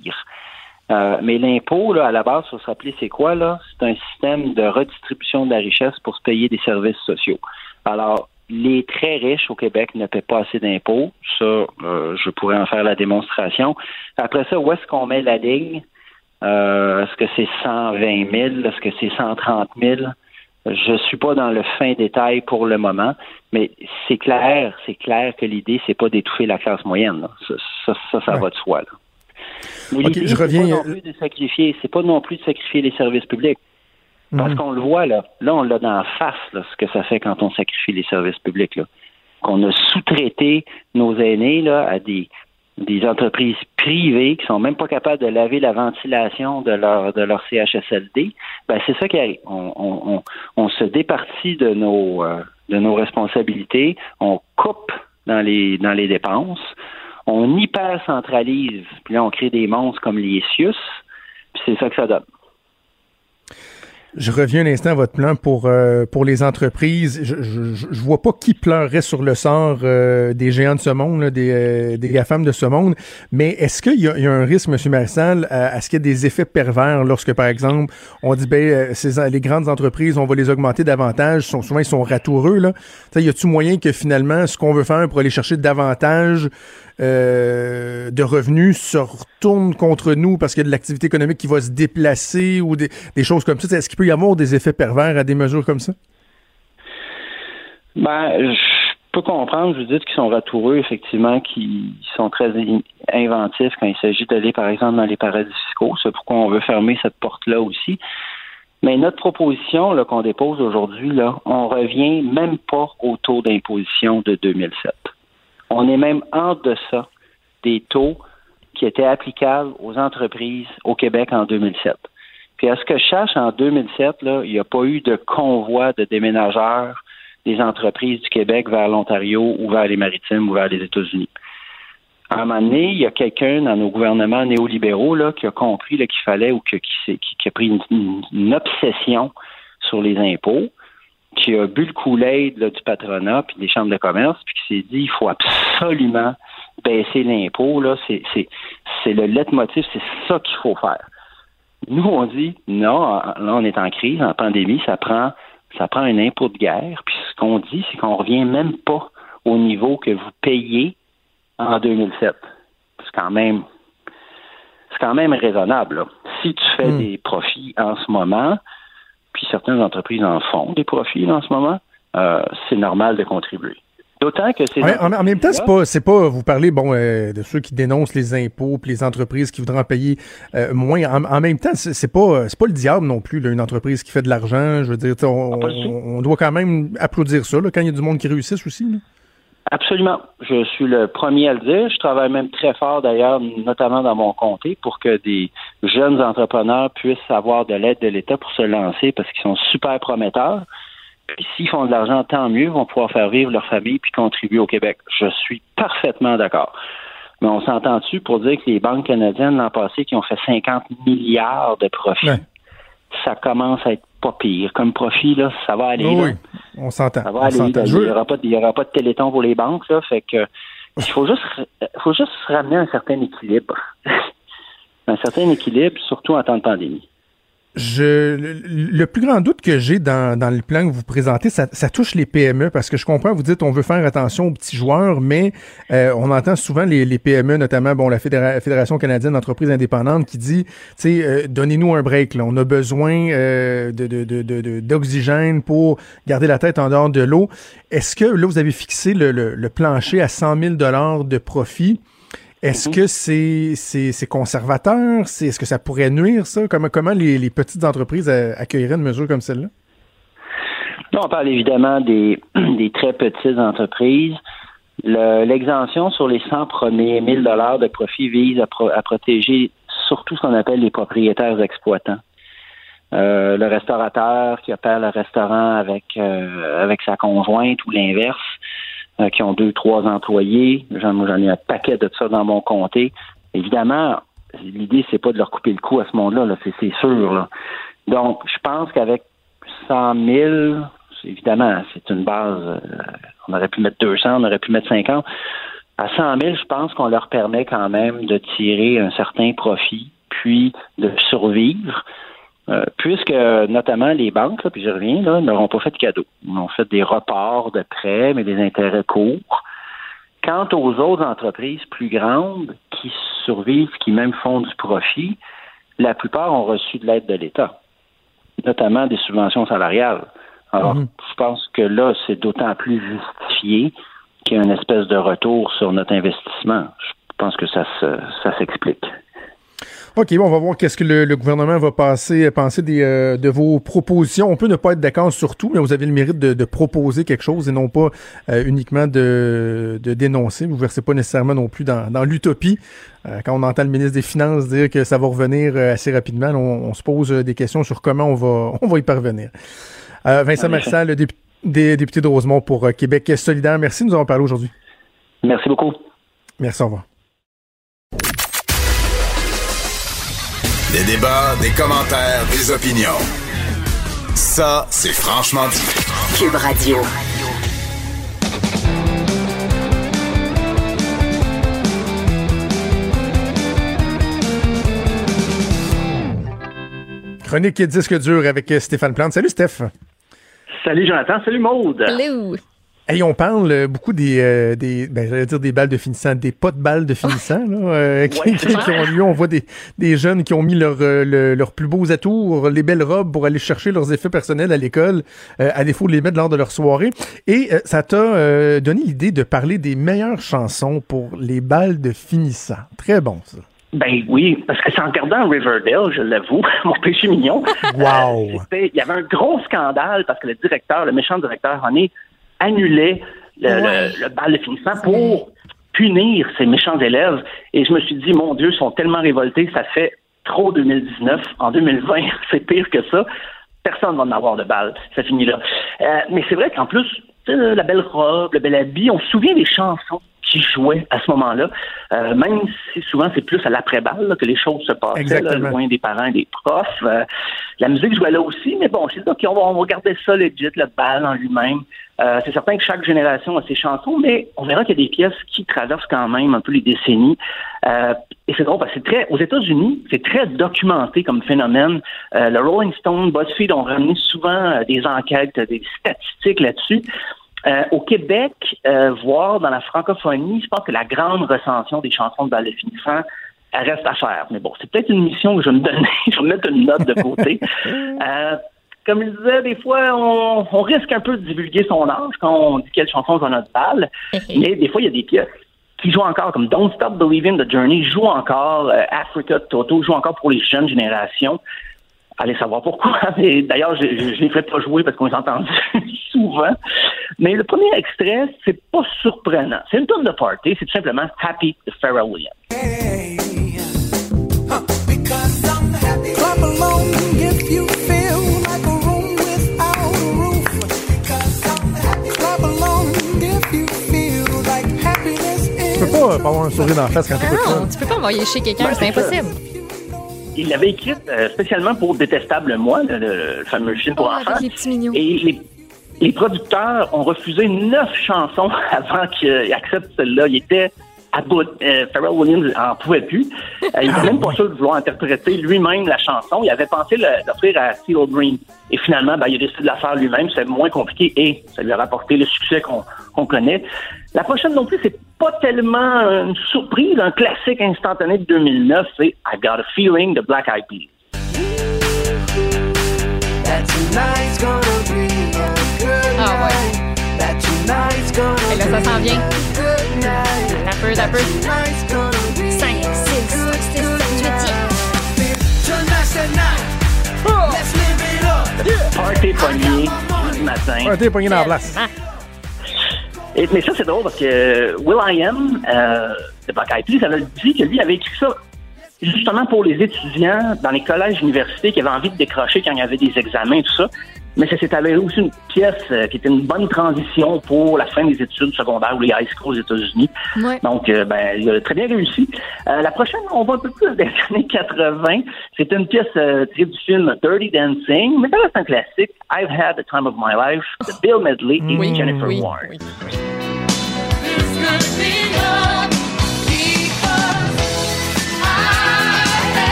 Euh, mais l'impôt, à la base, il faut se rappeler, c'est quoi, là? C'est un système de redistribution de la richesse pour se payer des services sociaux. Alors, les très riches au Québec ne paient pas assez d'impôts. Ça, euh, je pourrais en faire la démonstration. Après ça, où est-ce qu'on met la ligne? Euh, est-ce que c'est 120 000? Est-ce que c'est 130 000? Je suis pas dans le fin détail pour le moment, mais c'est clair, c'est clair que l'idée, c'est pas d'étouffer la classe moyenne. là. Ça, ça, ça, ça Ouais. va de soi. Là. Mais je c'est reviens, pas non euh, plus de sacrifier, c'est pas non plus de sacrifier les services publics. Parce Mhm. qu'on le voit là, là on l'a dans la face là, ce que ça fait quand on sacrifie les services publics là. Qu'on a sous-traité nos aînés là à des des entreprises privées qui sont même pas capables de laver la ventilation de leur de leur CHSLD, ben c'est ça qui arrive. On, on, on, on se départit de nos euh, de nos responsabilités, on coupe dans les dans les dépenses, on hyper centralise, puis là on crée des monstres comme les CIUS, puis c'est ça que ça donne. Je reviens un instant à votre plan pour euh, pour les entreprises. Je, je, je, vois pas qui pleurerait sur le sort euh, des géants de ce monde, là, des, euh, des de ce monde, mais est-ce qu'il y, y, a un risque, M. Marissal, à, à ce qu'il y ait des effets pervers lorsque, par exemple, on dit, ben, ces, les grandes entreprises, on va les augmenter davantage, souvent ils sont ratoureux, là. T'sais, y a-tu moyen que finalement, ce qu'on veut faire pour aller chercher davantage euh, de revenus se retourne contre nous parce qu'il y a de l'activité économique qui va se déplacer ou des, choses comme ça. Est-ce qu'il peut y avoir des effets pervers à des mesures comme ça? Ben, je peux comprendre, vous dis qu'ils sont ratoureux, effectivement, qui sont très inventifs quand il s'agit d'aller, par exemple, dans les paradis fiscaux. C'est pourquoi on veut fermer cette porte-là aussi. Mais notre proposition qu'on dépose aujourd'hui, là, on revient même pas au taux d'imposition de 2007. On est même en deçà des taux qui étaient applicables aux entreprises au Québec en 2007. Puis à ce que je cherche, en 2007, là, il n'y a pas eu de convoi de déménageurs des entreprises du Québec vers l'Ontario ou vers les maritimes ou vers les États-Unis. À un moment donné, il y a quelqu'un dans nos gouvernements néolibéraux qui a compris qu'il fallait ou qui, a pris une, obsession sur les impôts, qui a bu le couler du patronat puis des chambres de commerce, puis qui s'est dit il faut absolument baisser l'impôt. Là, c'est, c'est, c'est le leitmotiv, c'est ça qu'il faut faire. Nous, on dit non, là, on est en crise, en pandémie, ça prend ça prend un impôt de guerre. Puis ce qu'on dit, c'est qu'on revient même pas au niveau que vous payez en 2007. C'est quand même c'est quand même raisonnable. Là. Si tu fais mm. des profits en ce moment, puis certaines entreprises en font des profits en ce moment, euh, c'est normal de contribuer. D'autant que c'est. en, en, même temps, c'est pas, c'est pas, vous parlez, bon, euh, de ceux qui dénoncent les impôts puis les entreprises qui voudraient en payer euh, moins. En, en, même temps, c'est, pas, c'est pas le diable non plus, là, une entreprise qui fait de l'argent. Je veux dire, on, on, doit quand même applaudir ça, là, quand il y a du monde qui réussisse aussi. Là. Absolument. Je suis le premier à le dire. Je travaille même très fort, d'ailleurs, notamment dans mon comté, pour que des jeunes entrepreneurs puissent avoir de l'aide de l'État pour se lancer parce qu'ils sont super prometteurs. Puis s'ils font de l'argent, tant mieux, vont pouvoir faire vivre leur famille puis contribuer au Québec. Je suis parfaitement d'accord. Mais on s'entend-tu pour dire que les banques canadiennes l'an passé qui ont fait 50 milliards de profits, ouais. ça commence à être pas pire. Comme profit, là, ça va aller. Oui, on s'entend. Ça va aller. Il n'y aura, pas de, aura pas de téléthon pour les banques, là. Fait que il faut juste, faut juste ramener un certain équilibre. un certain équilibre, surtout en temps de pandémie. Je, le, plus grand doute que j'ai dans, dans le plan que vous présentez, ça, ça, touche les PME parce que je comprends, vous dites on veut faire attention aux petits joueurs, mais euh, on entend souvent les, les, PME, notamment bon la Fédéra Fédération canadienne d'entreprises indépendantes, qui dit, tu sais, euh, donnez-nous un break, là. on a besoin euh, de, de, d'oxygène de, pour garder la tête en dehors de l'eau. Est-ce que là vous avez fixé le, le, le plancher à 100 000 dollars de profit? Est-ce mm -hmm. que c'est conservateur? Est-ce que ça pourrait nuire, ça? Comment, comment les, les petites entreprises accueilleraient une mesure comme celle-là? On parle évidemment des, des très petites entreprises. L'exemption sur les 100 premiers 1000 dollars de profit vise à, pro, à, protéger surtout ce qu'on appelle les propriétaires exploitants. Euh, le restaurateur qui opère le restaurant avec euh, avec sa conjointe ou l'inverse, euh, qui ont deux, trois employés. J'en, ai un paquet de ça dans mon comté. Évidemment, l'idée, c'est pas de leur couper le cou à ce monde-là, là, c'est, sûr. Donc, je pense qu'avec 100 000, évidemment, c'est une base. Euh, on aurait pu mettre 200, on aurait pu mettre 50. À 100 000, je pense qu'on leur permet quand même de tirer un certain profit, puis de survivre. Euh, puisque notamment les banques, là, puis je reviens, là, n'auront pas fait de cadeaux. Ils ont fait des reports de prêts, mais des intérêts courts. Quant aux autres entreprises plus grandes qui survivent, qui même font du profit, la plupart ont reçu de l'aide de l'État, notamment des subventions salariales. Alors, mmh. je pense que là, c'est d'autant plus justifié qu'il y a une espèce de retour sur notre investissement. Je pense que ça, ça s'explique. OK, bon, on va voir qu'est-ce que le, le, gouvernement va passer, penser des, euh, de vos propositions. On peut ne pas être d'accord sur tout, mais vous avez le mérite de, de proposer quelque chose et non pas euh, uniquement de, de, dénoncer. Vous ne versez pas nécessairement non plus dans, dans l'utopie. Euh, quand on entend le ministre des Finances dire que ça va revenir euh, assez rapidement, on, on, se pose des questions sur comment on va, on va y parvenir. Euh, Vincent Marissal, le député, député de Rosemont pour Québec solidaire, merci de nous avoir parlé aujourd'hui. Merci beaucoup. Merci, au revoir. Des débats, des commentaires, des opinions. Ça, c'est franchement dit. Cube Radio. Chronique et disque dur avec Stéphane Plante. Salut Steph. Salut Jonathan, salut Maude. Hello. Hey, on parle euh, beaucoup des, euh, des ben, j'allais dire des balles de finissant, des pas de balles de finissant là, euh, qui, Ouais. qui- qui ont lieu. On voit des, des jeunes qui ont mis leur, euh, le- leurs plus beaux atours, les belles robes pour aller chercher leurs effets personnels à l'école, euh, à défaut de les mettre lors de leur soirée. Et euh, ça t'a euh, donné l'idée de parler des meilleures chansons pour les balles de finissant. Très bon ça. Ben oui, parce que c'est en regardant Riverdale, je l'avoue, mon péché mignon. Wow. euh, Il y avait un gros scandale parce que le directeur, le méchant directeur René, annulait le, Ouais. le, le bal de finissant pour punir ses méchants élèves. Et je me suis dit, mon Dieu, ils sont tellement révoltés, ça fait trop 2019. En 2020, c'est pire que ça. Personne va en avoir de bal. Ça finit là. Euh, mais c'est vrai qu'en plus, sais, la belle robe, le bel habit, on se souvient des chansons qui jouaient à ce moment-là, euh, même si souvent c'est plus à l'après-balle là, que les choses se passaient, là, loin des parents et des profs. Euh, la musique jouait là aussi, mais bon, c'est OK, on va, on va garder ça legit, le bal en lui-même. Euh, c'est certain que chaque génération a ses chansons, mais on verra qu'il y a des pièces qui traversent quand même un peu les décennies. Euh, et c'est drôle parce que c'est très, aux États-Unis, c'est très documenté comme phénomène. Euh, le Rolling Stone, BuzzFeed ont ramené souvent euh, des enquêtes, des statistiques là-dessus. Euh, au Québec, euh, voire dans la francophonie, je pense que la grande recension des chansons de bal de finissant, reste à faire. Mais bon, c'est peut-être une mission que je vais me donner. je vais me mettre une note de côté. Euh, comme je disais, des fois, on, on risque un peu de divulguer son âge quand on dit quelle chanson on a notre bal. Mais des fois, il y a des pièces qui jouent encore, comme Don't Stop Believing the Journey, joue encore, euh, Africa Toto joue encore pour les jeunes générations. Allez savoir pourquoi. D'ailleurs, je ne les ferai pas jouer parce qu'on les entend souvent. Mais le premier extrait, c'est pas surprenant. C'est une tonne de party, c'est tout simplement Happy de Pharrell Williams. Clap along if you feel like a room without a roof. Clap along if you feel like happiness Tu peux is. pas, avoir un sourire dans la face quand Ah t'écoutes ça. non, tu peux pas envoyer chez quelqu'un, Ben, c'est ça. Il l'avait écrite euh, spécialement pour Détestable Moi, le, le- le fameux film pour Oh, enfants. avec les petits mignons. Et les, les producteurs ont refusé neuf chansons avant qu'ils acceptent celle-là. Il était à bout. Euh, Pharrell Williams en pouvait plus. Euh, il était même pas sûr de vouloir interpréter lui-même la chanson. Il avait pensé l'offrir à Theo Green. Et finalement, ben, il a décidé de la faire lui-même. C'est moins compliqué et ça lui a rapporté le succès qu'on qu'on connaît. La prochaine non plus, c'est pas tellement une surprise, un classique instantané de 2009. C'est I Got a Feeling de Black Eyed Peas. Ah ouais. Et là, ça s'en vient. Un peu, un peu. Tonight's gonna be 5, 6, 7, 8, Tonight's the night. Let's live it up. Party pogné du matin. T'es pogné dans la place. Mais ça, c'est drôle parce que Will I Am, euh, de Black Eyed Peas, avait dit que lui avait écrit ça justement pour les étudiants dans les collèges universités qui avaient envie de décrocher quand il y avait des examens et tout ça. Mais ça s'est avéré aussi une pièce euh, qui était une bonne transition pour la fin des études secondaires ou les high schools aux États-Unis. Ouais. Donc, euh, ben, il a très bien réussi. Euh, la prochaine, on va un peu plus des années 80. C'est une pièce euh, tirée du film Dirty Dancing, mais ça reste un classique. I've Had the Time of My Life de Bill Medley et Oui, Jennifer oui, Warren. oui.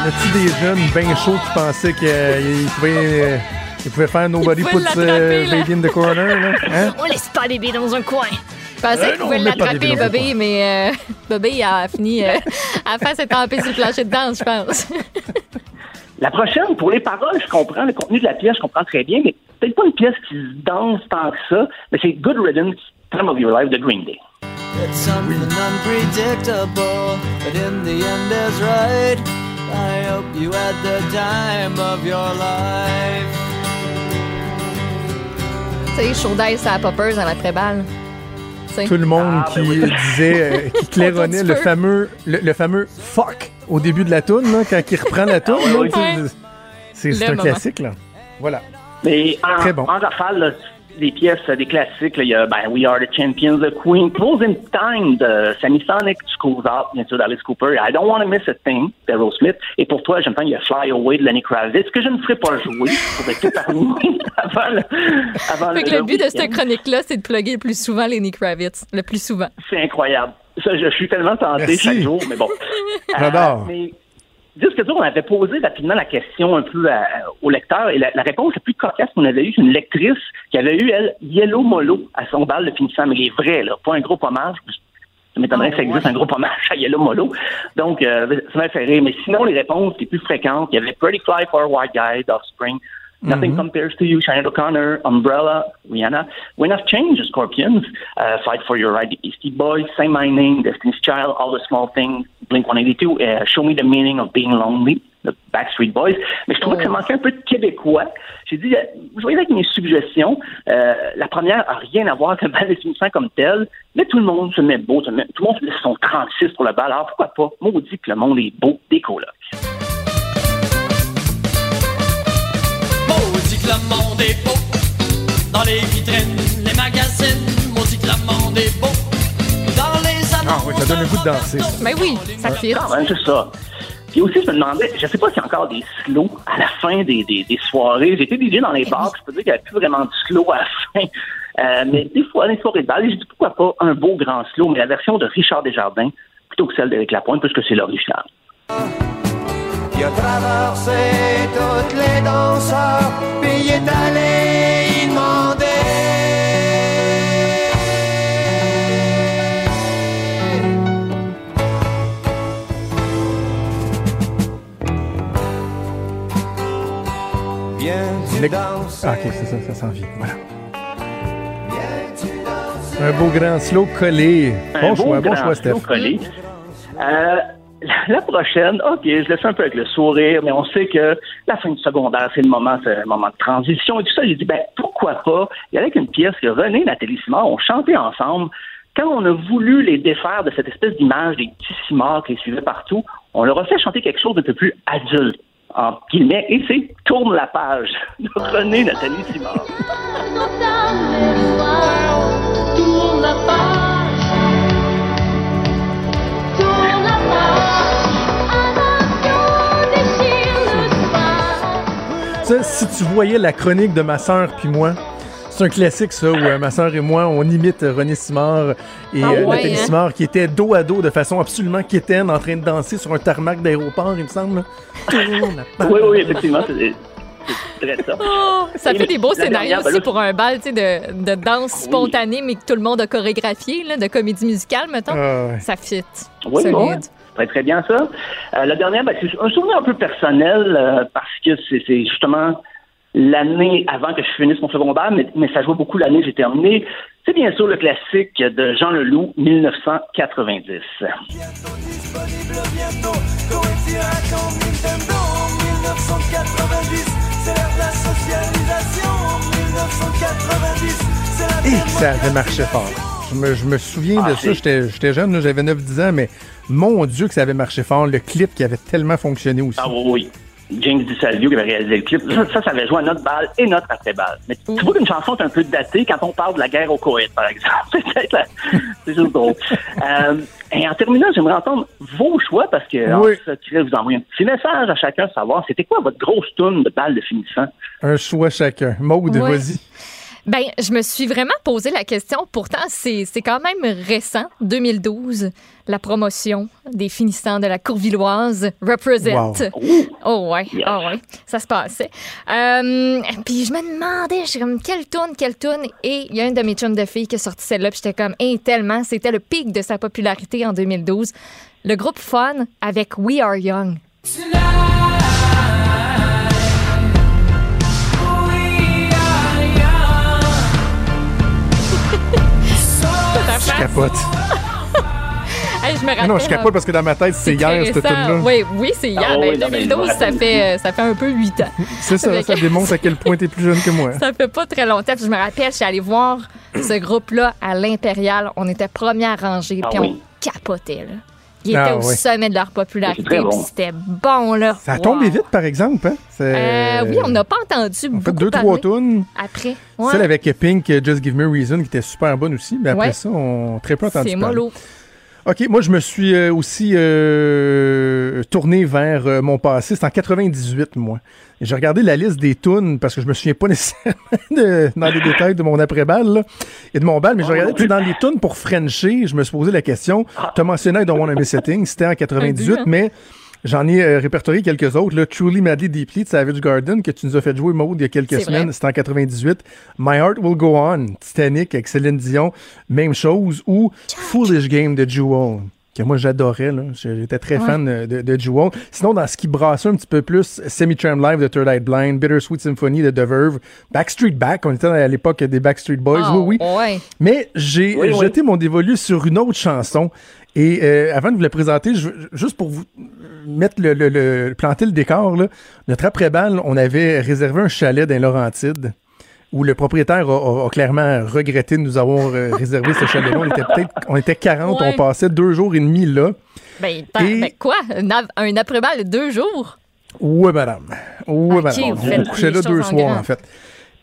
En a-tu des jeunes bien chauds qui pensaient qu'ils pouvaient, euh, ils pouvaient faire Nobody Puts euh. Baby in the Corner? Là? Hein? On laisse pas bébé dans un coin. Je pensais Euh, qu'il pouvait l'attraper, coin. mais euh, bébé a fini. Euh, à s'est tempé sur le plancher de danse, je pense. La prochaine, pour les paroles, je comprends le contenu de la pièce, je comprends très bien, mais peut-être pas une pièce qui se danse tant que ça, mais c'est Good Riddance, Time of Your Life de Green Day. It's something unpredictable, but in the end is right. I hope you had the time of your life. tu sais, chaud d'aise à la poppers dans l'après-balle. Tu sais. Tout le monde Ah, qui ben oui. disait, euh, qui claironnait le fameux, le, le fameux fuck au début de la toune, là, quand il reprend la toune. là, oui. Ouais. C'est un moment. classique, là. Voilà. Mais en, Très bon. en rafale, là, des pièces, euh, des classiques. là. Il y a ben, We Are the Champions, The Queen, Closing Time de Sammy Sonic, du Schools Out, bien sûr, d'Alice Cooper. I Don't Want to Miss a Thing d'Aerosmith. Smith. Et pour toi, j'entends il y a Fly Away de Lenny Kravitz, que je ne ferai pas jouer? Pour être épargné avant le, avant Fait que le but de cette chronique-là, c'est de plugger le plus souvent Lenny Kravitz. Le plus souvent. C'est incroyable. Ça, je, je suis tellement tenté Merci. chaque jour, mais bon. J'adore. Euh, dur, on avait posé rapidement la question un peu à- au lecteur et la, la réponse la plus cocasse qu'on avait eue, c'est une lectrice qui avait eu, elle, Yellow Molo à son bal de finissant, mais les vrais, là, pas un gros hommage. Ça m'étonnerait que ça existe un gros hommage à Yellow Molo. Donc, euh, ça m'a fait rire. Mais sinon, les réponses les plus fréquentes, il y avait Pretty Fly for a White Guy d'Offspring, Nothing Compares to You, Shannon O'Connor, Umbrella, Rihanna, When I've Changed, Scorpions, uh, Fight for Your Right, Beastie Boys, Say My Name, Destiny's Child, All the Small Things, Blink-182, uh, Show Me the Meaning of Being Lonely, the Backstreet Boys. Mais je trouvais que ça manquait un peu de québécois. J'ai dit, euh, vous voyez avec mes suggestions, euh, la première a rien à voir avec le bal des finissants comme tel, mais tout le monde se met beau, se met- tout le monde se met son 36 pour le bal, alors pourquoi pas? Maudit que le monde est beau des colocs. Maudit que le monde est beau Dans les vitrines, les magazines Maudit que le monde est beau Dans les Ah annonces oui, ça donne le goût de danser. Mais oui, ça. Quand même, c'est ça. Puis aussi, je me demandais, je sais pas s'il y a encore des slows à la fin des, des, des soirées. J'ai été DJ dans les bars, je peux dire qu'il n'y avait plus vraiment de slow à la fin. Euh, mais des fois, les soirées de bal, j'ai dit pourquoi pas un beau grand slow, mais la version de Richard Desjardins plutôt que celle d'Éric Lapointe, puisque c'est l'original. Il a traversé toutes les danseurs, puis il est allé y demander. Danser? Ah, ok, c'est ça, ça s'en vient. Voilà. Un beau grand slow collé. Un Bon beau choix, bon grand choix, slow Steph. collé. Euh, la, la prochaine, OK, je le fais un peu avec le sourire, mais on sait que la fin du secondaire, c'est le moment, c'est un moment de transition et tout ça. J'ai dit, ben, pourquoi pas? Il y avait une pièce que René et Nathalie Simard ont chanté ensemble. Quand on a voulu les défaire de cette espèce d'image des petits cimards qui les suivaient partout, on leur a fait chanter quelque chose d'un peu plus adulte, en guillemets, et c'est Tourne la page de René Nathalie Simard. Ça, si tu voyais la chronique de ma sœur puis moi, c'est un classique, ça, où euh, ma sœur et moi, on imite euh, René Simard et Ah euh, ouais, Nathalie hein? Simard qui étaient dos à dos de façon absolument quétaine en train de danser sur un tarmac d'aéroport, il me semble. Oui, oui, effectivement, c'est très ça. Oh, ça Et fait des beaux scénarios dernière, ben aussi là, pour un bal de, de danse spontanée, mais que tout le monde a chorégraphié, là, de comédie musicale, mettons. Ah, ouais. Ça fit. Oui, Solide. bon, très très bien ça. Euh, la dernière, ben, c'est un souvenir un peu personnel euh, parce que c'est justement l'année avant que je finisse mon secondaire, mais, mais ça joue beaucoup l'année que j'ai terminé. C'est bien sûr le classique de Jean Leloup, 1990. Bientôt disponible, bientôt. Correctira comme Nintendo en 1990. C'est l'ère de la socialisation en 1990. C'est la Et ça avait marché fort. Je me, je me souviens de Ah, ça, j'étais jeune, j'avais 9-10 ans, mais mon Dieu que ça avait marché fort. Le clip qui avait tellement fonctionné aussi. Ah oui, oui. James DiSalvio qui avait réalisé le clip. Ça, ça, ça avait joué à notre balle et notre après-balle. Mais tu tu vois qu'une chanson est un peu datée quand on parle de la guerre au Koweït, par exemple. C'est peut-être la- c'est juste drôle. Euh, et en terminant, j'aimerais entendre vos choix parce que en Oui. secret, vous envoyez un petit message à chacun, savoir c'était quoi votre grosse tourne de balle de finissant. Un choix chacun. Maude, Ouais. vas-y. Ben, je me suis vraiment posé la question. Pourtant, c'est c'est quand même récent, 2012, la promotion des finissants de la Courvilloise Represent. Oh ouais, Yes. oh ouais, ça se passait. Euh, puis je me demandais, je suis comme quelle tourne, quelle tourne, et il y a une de mes chums de filles qui a sorti celle-là, puis j'étais comme, hey, tellement, c'était le pic de sa popularité en 2012. Le groupe Fun avec We Are Young. Je capote. Hey, je me Mais rappelle. non, je capote parce que dans ma tête, c'est hier, cette tune-là. Oui, oui, c'est hier. Ah Ben, oui, non, mais je me 2012, ça rappelle fait, ça fait un peu 8 ans. C'est ça, ça démontre à quel point t'es plus jeune que moi. Ça fait pas très longtemps. Puis je me rappelle, je suis allée voir ce groupe-là à l'Impérial. On était première rangée, Ah puis oui. on capotait. Là. Ils Ah, étaient au ouais. sommet de leur popularité. Bon. C'était bon, là. Ça a Wow. tombé vite, par exemple. Hein? Euh, oui, on n'a pas entendu On fait beaucoup deux, parler trois tunes. après. Ouais. Celle avec Pink, euh, Just Give Me a Reason, qui était super bonne aussi. Mais après Ouais. ça, on très peu entendu C'est parler. mollo. OK, moi, je me suis euh, aussi euh, tourné vers euh, mon passé. C'est en 98, moi. J'ai regardé la liste des tunes parce que je me souviens pas nécessairement de- dans les détails de mon après-balle et de mon bal, mais je regardais tu sais, dans les tunes pour Frencher. Je me suis posé la question. Tu as mentionné I Don't Wanna Miss a Thing. C'était en 98, hein? mais j'en ai euh, répertorié quelques autres. Là. Truly Madly Deeply de Savage Garden que tu nous as fait jouer, Maud, il y a quelques semaines. C'était en 98. My Heart Will Go On, Titanic avec Céline Dion, même chose. Ou Foolish Game de Jewel, que moi j'adorais. là. J'étais très Ouais. fan euh, de, de Jewel. Sinon, dans ce qui brassait un petit peu plus, Semi-Tram Live de Third Eye Blind, Bittersweet Symphony de The Verve, Backstreet Back, on était à l'époque des Backstreet Boys, Oh, oui, oui. ouais. Mais j'ai Oui, oui. jeté mon dévolu sur une autre chanson. Et euh, avant de vous la présenter, je juste pour vous mettre le, le- le- planter le décor, là, notre après-balle, on avait réservé un chalet dans les Laurentides où le propriétaire a, a- a clairement regretté de nous avoir euh, réservé ce chalet-là. On était peut-être, on était 40, Ouais. on passait deux jours et demi là. Ben, Et- ben, quoi? Un, après-balle de deux jours? Oui, madame. Oui, madame. On couchait là deux soirs, en fait.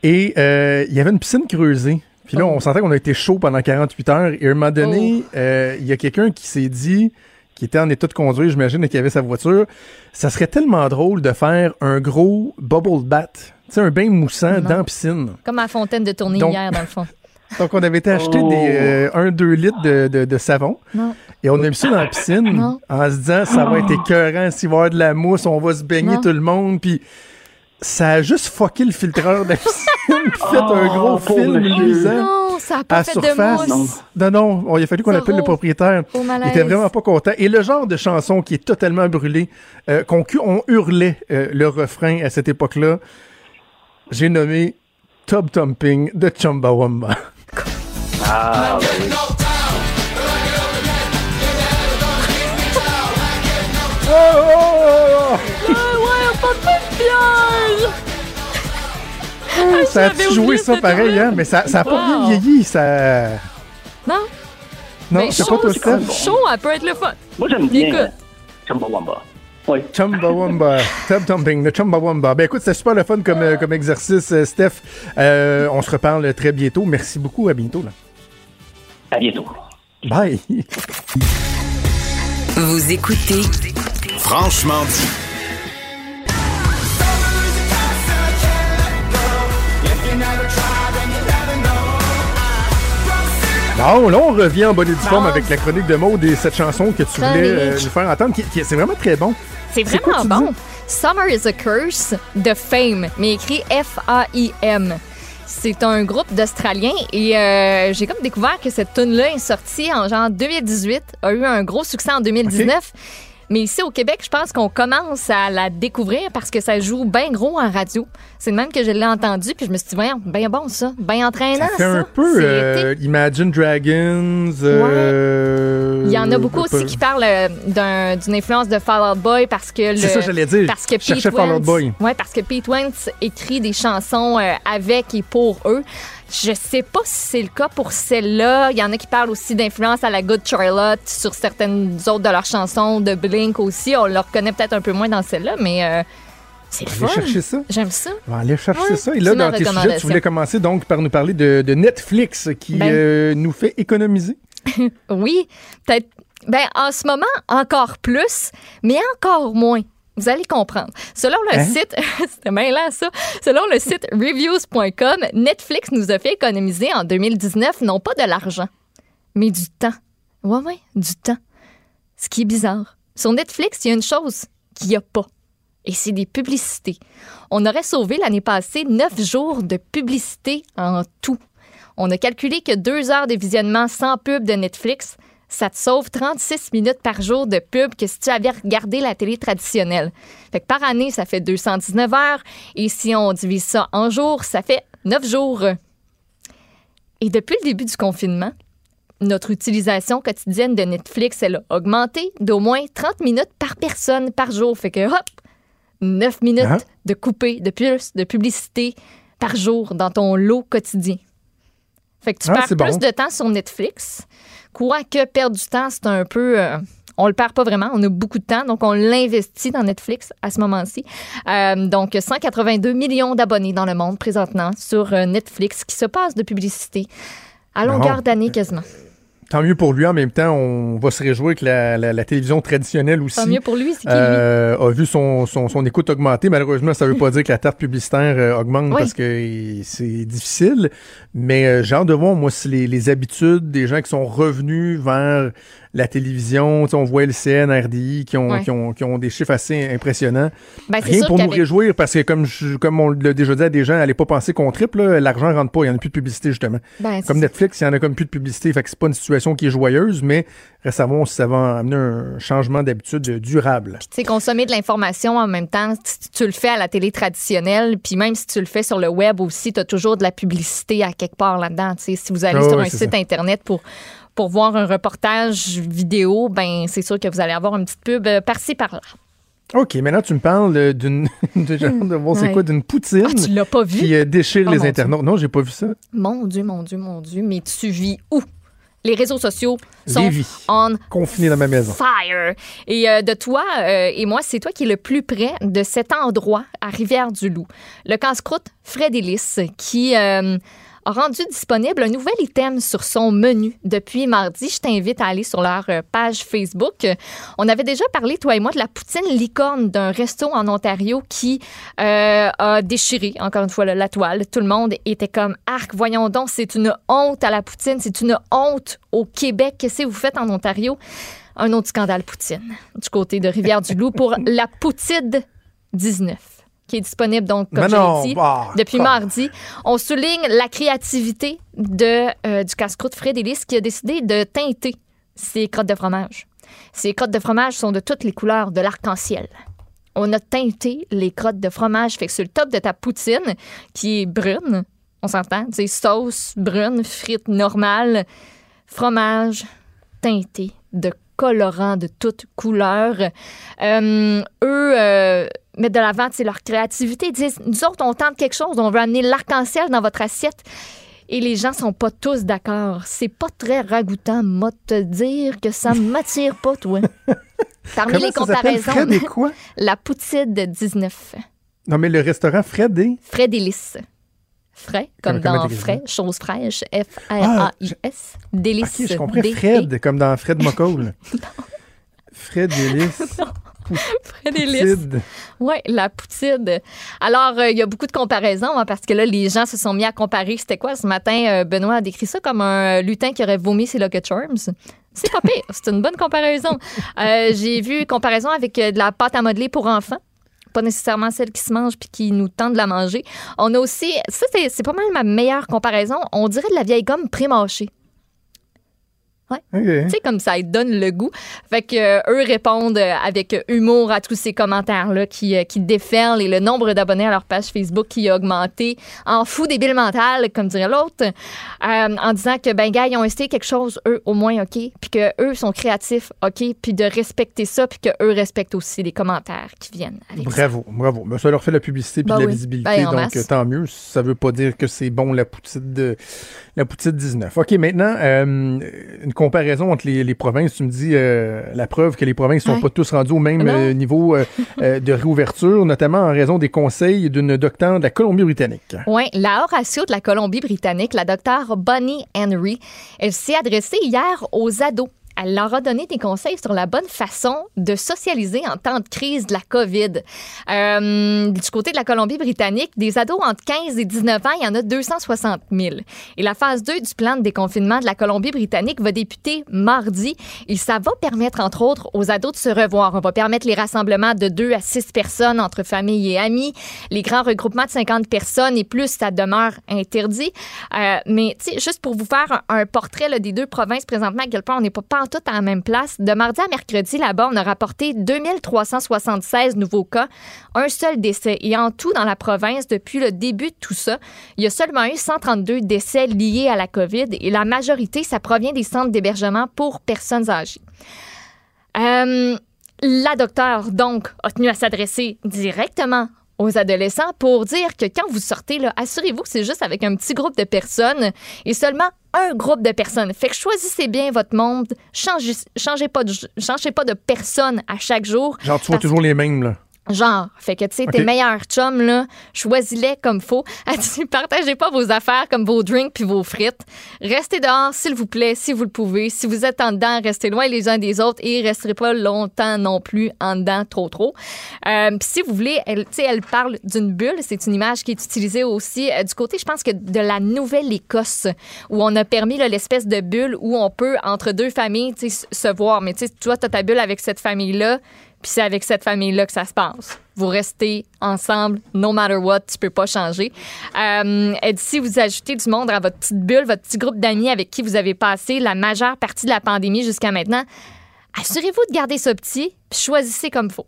Et euh, il y avait une piscine creusée. Puis là, Oh. on sentait qu'on a été chaud pendant 48 heures. Et à un moment donné, euh, il y a quelqu'un qui s'est dit, qui était en état de conduire, j'imagine, et qui avait sa voiture, ça serait tellement drôle de faire un gros bubble bath. Tu sais, un bain moussant dans la piscine. Comme à la fontaine de tournée Donc- hier, dans le fond. Donc, on avait été acheter Oh. des 1-2 litres de, de- de savon. Non. Et on a mis ça dans la piscine Non. en se disant, ça va être écœurant s'il va y avoir de la mousse, on va se baigner Non. tout le monde. Puis ça a juste fucké le filtreur de la piscine, fait un gros Oh, pauvre film luisant Non, ça n'a pas à fait surface. de mousse. Non, non, on- il a fallu qu'on appelle le propriétaire. Il était vraiment pas content. Et le genre de chanson qui est totalement brûlée, euh, qu'on on hurlait euh, le refrain à cette époque-là, j'ai nommé Tub Thumping de Chumbawamba. Ah, ben oui. Ça a j'avais joué ça pareil, hein? Mais ça, ça a pas bien vieilli, ça. Non? Non, c'est pas toi, c'est Steph. bon. Chaud, elle peut être le fun. Moi, j'aime bien. Euh, Chumbawamba. Oui. Chumbawamba, tub thumping, le Chumbawamba. Ben écoute, c'était super le fun comme, euh, comme exercice, euh, Steph. Euh, on se reparle très bientôt. Merci beaucoup, à bientôt. Là. À bientôt. Bye. Vous écoutez Franchement dit. Bon, là, on revient en bonne et due forme Bon. avec la chronique de Maud et cette chanson que tu voulais euh, nous faire entendre. Qui, qui- c'est vraiment très bon. C'est quoi vraiment bon. Summer is a Curse de Fame, mais écrit F-A-I-M. C'est un groupe d'Australiens et euh, j'ai comme découvert que cette tune-là est sortie en genre 2018, a eu un gros succès en 2019. Mais ici au Québec, je pense qu'on commence à la découvrir parce que ça joue bien gros en radio. C'est même que je l'ai entendu, puis je me suis dit, voyons, bien bon ça, bien entraînant Ça fait un peu euh, Imagine Dragons. euh, Il y en a beaucoup aussi qui parlent euh, d'un- d'une influence de Fall Out Boy parce que le, C'est ça, j'allais dire. parce que Pete Fall Out Wentz, Boy. ouais, parce que Pete Wentz écrit des chansons euh, avec et pour eux. Je sais pas si c'est le cas pour celle-là. Il y en a qui parlent aussi d'influence à la Good Charlotte sur certaines autres de leurs chansons, de Blink aussi. On le reconnaît peut-être un peu moins dans celle-là, mais euh, c'est le fun. chercher ça. J'aime ça. On va aller chercher ça. Et là, dans tes sujets, tu voulais commencer donc par nous parler de, de Netflix qui Ben. euh, nous fait économiser. Oui, peut-être. Ben, en ce moment, encore plus, mais encore moins. Vous allez comprendre. Selon le Hein? site, c'était là ça. Selon le site reviews.com, Netflix nous a fait économiser en 2019 non pas de l'argent, mais du temps. Ouais, ouais, du temps. Ce qui est bizarre. Sur Netflix, il y a une chose qu'il n'y a pas. Et c'est des publicités. On aurait sauvé l'année passée neuf jours de publicité en tout. On a calculé que deux heures de visionnement sans pub de Netflix, ça te sauve 36 minutes par jour de pub que si tu avais regardé la télé traditionnelle. Fait que par année, ça fait 219 heures. Et si on divise ça en jours, ça fait 9 jours. Et depuis le début du confinement, notre utilisation quotidienne de Netflix, elle a augmenté d'au moins 30 minutes par personne par jour. Fait que hop, 9 minutes Ah. de coupé de plus de publicité par jour dans ton lot quotidien. Fait que tu Ah, perds plus bon. de temps sur Netflix. Quoique perdre du temps, c'est un peu. euh, on le perd pas vraiment. On a beaucoup de temps, donc on l'investit dans Netflix à ce moment-ci. Euh, donc, 182 millions d'abonnés dans le monde présentement sur euh, Netflix qui se passe de publicité à longueur d'année quasiment. Tant mieux pour lui. En même temps, on va se réjouir que la, la- la télévision traditionnelle aussi Tant mieux pour lui, c'est qui lui? euh, a vu son, son, son écoute augmenter. Malheureusement, ça veut pas dire que la tarte publicitaire euh, augmente Oui. parce que c'est difficile. Mais euh, j'ai hâte de voir, moi, si les, les habitudes des gens qui sont revenus vers la télévision, on voit LCN, RDI qui ont, Ouais. qui, ont, qui ont des chiffres assez impressionnants. Ben, Rien pour nous réjouir parce que comme, je- comme on l'a déjà dit à des gens, allez pas penser qu'on triple, l'argent rentre pas, il y en a plus de publicité justement. Ben, comme. Netflix, il y en a comme plus de publicité, fait que c'est pas une situation qui est joyeuse, mais si ça va amener un changement d'habitude durable. Tu sais, consommer de l'information en même temps, si tu le fais à la télé traditionnelle, puis même si tu le fais sur le web aussi, tu as toujours de la publicité à quelque part là-dedans. Si vous allez Ah sur un site ça. Internet pour, pour voir un reportage vidéo, ben c'est sûr que vous allez avoir une petite pub euh, par-ci, par-là. OK, maintenant tu me parles euh, d'une de, genre de voir c'est Ouais. quoi d'une poutine Ah, tu l'as pas vu? qui euh, déchire Oh, les Dieu. internautes. Non, j'ai pas vu ça. Mon Dieu, mon Dieu, mon Dieu, mais tu vis où? Les réseaux sociaux sont Lévis. on Confiné dans ma maison. fire. Et euh, de toi euh, et moi, c'est toi qui es le plus près de cet endroit à Rivière-du-Loup. Le casse-croûte Fred Ellis qui euh, a rendu disponible un nouvel item sur son menu depuis mardi. Je t'invite à aller sur leur euh, page Facebook. On avait déjà parlé, toi et moi, de la poutine licorne d'un resto en Ontario qui euh, a déchiré, encore une fois, la, la toile. Tout le monde était comme arc. Voyons donc, c'est une honte à la poutine, c'est une honte au Québec. Qu'est-ce que vous faites en Ontario? Un autre scandale poutine du côté de Rivière-du-Loup pour la Poutide 19 qui est disponible donc comme non, l'ai dit bah, depuis bah. mardi. On souligne la créativité de euh, du casse-croûte Fred Ellis qui a décidé de teinter ses crottes de fromage. Ces crottes de fromage sont de toutes les couleurs de l'arc-en-ciel. On a teinté les crottes de fromage. Fait que sur le top de ta poutine, qui est brune, on s'entend, c'est sauce brune, frites normales, fromage teinté de colorants de toutes couleurs. Euh, eux euh, mettent de l'avant leur créativité. Ils disent, nous autres, on tente quelque chose, on veut amener l'arc-en-ciel dans votre assiette. Et les gens sont pas tous d'accord. C'est pas très ragoûtant, moi, de te dire que ça m'attire pas, toi. Parmi Comment les ça comparaisons, Fred et quoi? la poutine de 19. Non, mais le restaurant Fred et... Frais délices. Frais, comme dans frais, chose fraîche, F-R-A-I-S. OK, je comprends. D- Fred, comme dans Fred Mocoll. Fred délices. Poutide. Oui, la poutine. Alors, euh, il y a beaucoup de comparaisons hein, parce que là, les gens se sont mis à comparer. C'était quoi ce matin? euh, Benoît a décrit ça comme un lutin qui aurait vomi ses Lucky Charms? C'est pas pire. C'est une bonne comparaison. Euh, J'ai vu comparaison avec euh, de la pâte à modeler pour enfants. Pas nécessairement celle qui se mange puis qui nous tente de la manger. On a aussi, ça c'est pas mal ma meilleure comparaison, on dirait de la vieille gomme pré-mâchée. OK. Tu sais, comme ça, ils donnent le goût. Fait que euh, eux répondent euh, avec humour à tous ces commentaires-là qui, euh, qui déferlent et le nombre d'abonnés à leur page Facebook qui a augmenté en fou débile mental, comme dirait l'autre, euh, en disant que, ben, gars, ils ont essayé quelque chose, eux, au moins, OK, puis que eux sont créatifs, OK, puis de respecter ça, puis que eux respectent aussi les commentaires qui viennent avec ça. Bravo, bravo. Ben, ça leur fait la publicité puis Ben de la oui. visibilité, Ben, en donc tant mieux. Ça veut pas dire que c'est bon la poutine de la poutine 19. OK, maintenant une comparaison entre les, les provinces, tu me dis euh, la preuve que les provinces sont Ouais. pas tous rendus au même euh, niveau euh, de réouverture, notamment en raison des conseils d'une docteure de la Colombie-Britannique. Oui, la Horatio de la Colombie-Britannique, la docteure Bonnie Henry, elle s'est adressée hier aux ados. Elle leur a donné des conseils sur la bonne façon de socialiser en temps de crise de la COVID. Euh, du côté de la Colombie-Britannique, des ados entre 15 et 19 ans, il y en a 260 000. Et la phase 2 du plan de déconfinement de la Colombie-Britannique va débuter mardi et ça va permettre, entre autres, aux ados de se revoir. On va permettre les rassemblements de 2 à 6 personnes entre famille et amis. Les grands regroupements de 50 personnes et plus, ça demeure interdit. Euh, mais, tu sais, juste pour vous faire un, portrait des deux provinces présentement, à quel point on n'est pas tout à la même place. De mardi à mercredi, là-bas, on a rapporté 2376 nouveaux cas, un seul décès. Et en tout, dans la province, depuis le début de tout ça, il y a seulement eu 132 décès liés à la COVID et la majorité, ça provient des centres d'hébergement pour personnes âgées. Euh, la docteure, donc, a tenu à s'adresser directement aux adolescents pour dire que quand vous sortez, assurez-vous que c'est juste avec un petit groupe de personnes et seulement un groupe de personnes. Fait que choisissez bien votre monde, changez, changez, pas, de, changez pas de personne à chaque jour. Genre, tu vois toujours les mêmes, là. Genre, fait que tu sais, tes meilleurs chums, là, choisis-les comme faut. Partagez pas vos affaires comme vos drinks puis vos frites. Restez dehors, s'il vous plaît, si vous le pouvez. Si vous êtes en dedans, restez loin les uns des autres et resterez pas longtemps non plus en dedans trop trop. Euh, puis si vous voulez, elle, tu sais, elle parle d'une bulle. C'est une image qui est utilisée aussi euh, du côté, je pense que de la Nouvelle-Écosse, où on a permis là, l'espèce de bulle où on peut, entre deux familles, tu sais, se voir. Mais tu sais, toi, t'as ta bulle avec cette famille-là. Puis c'est avec cette famille-là que ça se passe. Vous restez ensemble, no matter what, tu peux pas changer. Euh, si vous ajoutez du monde à votre petite bulle, votre petit groupe d'amis avec qui vous avez passé la majeure partie de la pandémie jusqu'à maintenant, assurez-vous de garder ça petit, puis choisissez comme faut.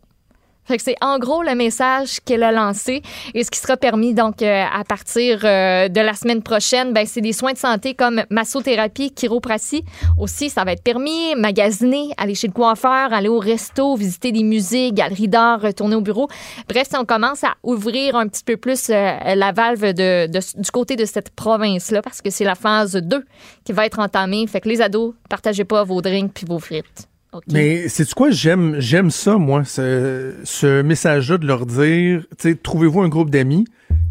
Fait que c'est en gros le message qu'elle a lancé. Et ce qui sera permis donc euh, à partir euh, de la semaine prochaine, ben, c'est des soins de santé comme massothérapie, chiropratie. Aussi, ça va être permis. Magasiner, aller chez le coiffeur, aller au resto, visiter des musées, galeries d'art, retourner au bureau. Bref, si on commence à ouvrir un petit peu plus euh, la valve du côté de cette province-là, parce que c'est la phase 2 qui va être entamée. Fait que les ados, partagez pas vos drinks puis vos frites. Mais c'est quoi? J'aime j'aime ça moi ce, ce message-là de leur dire trouvez-vous un groupe d'amis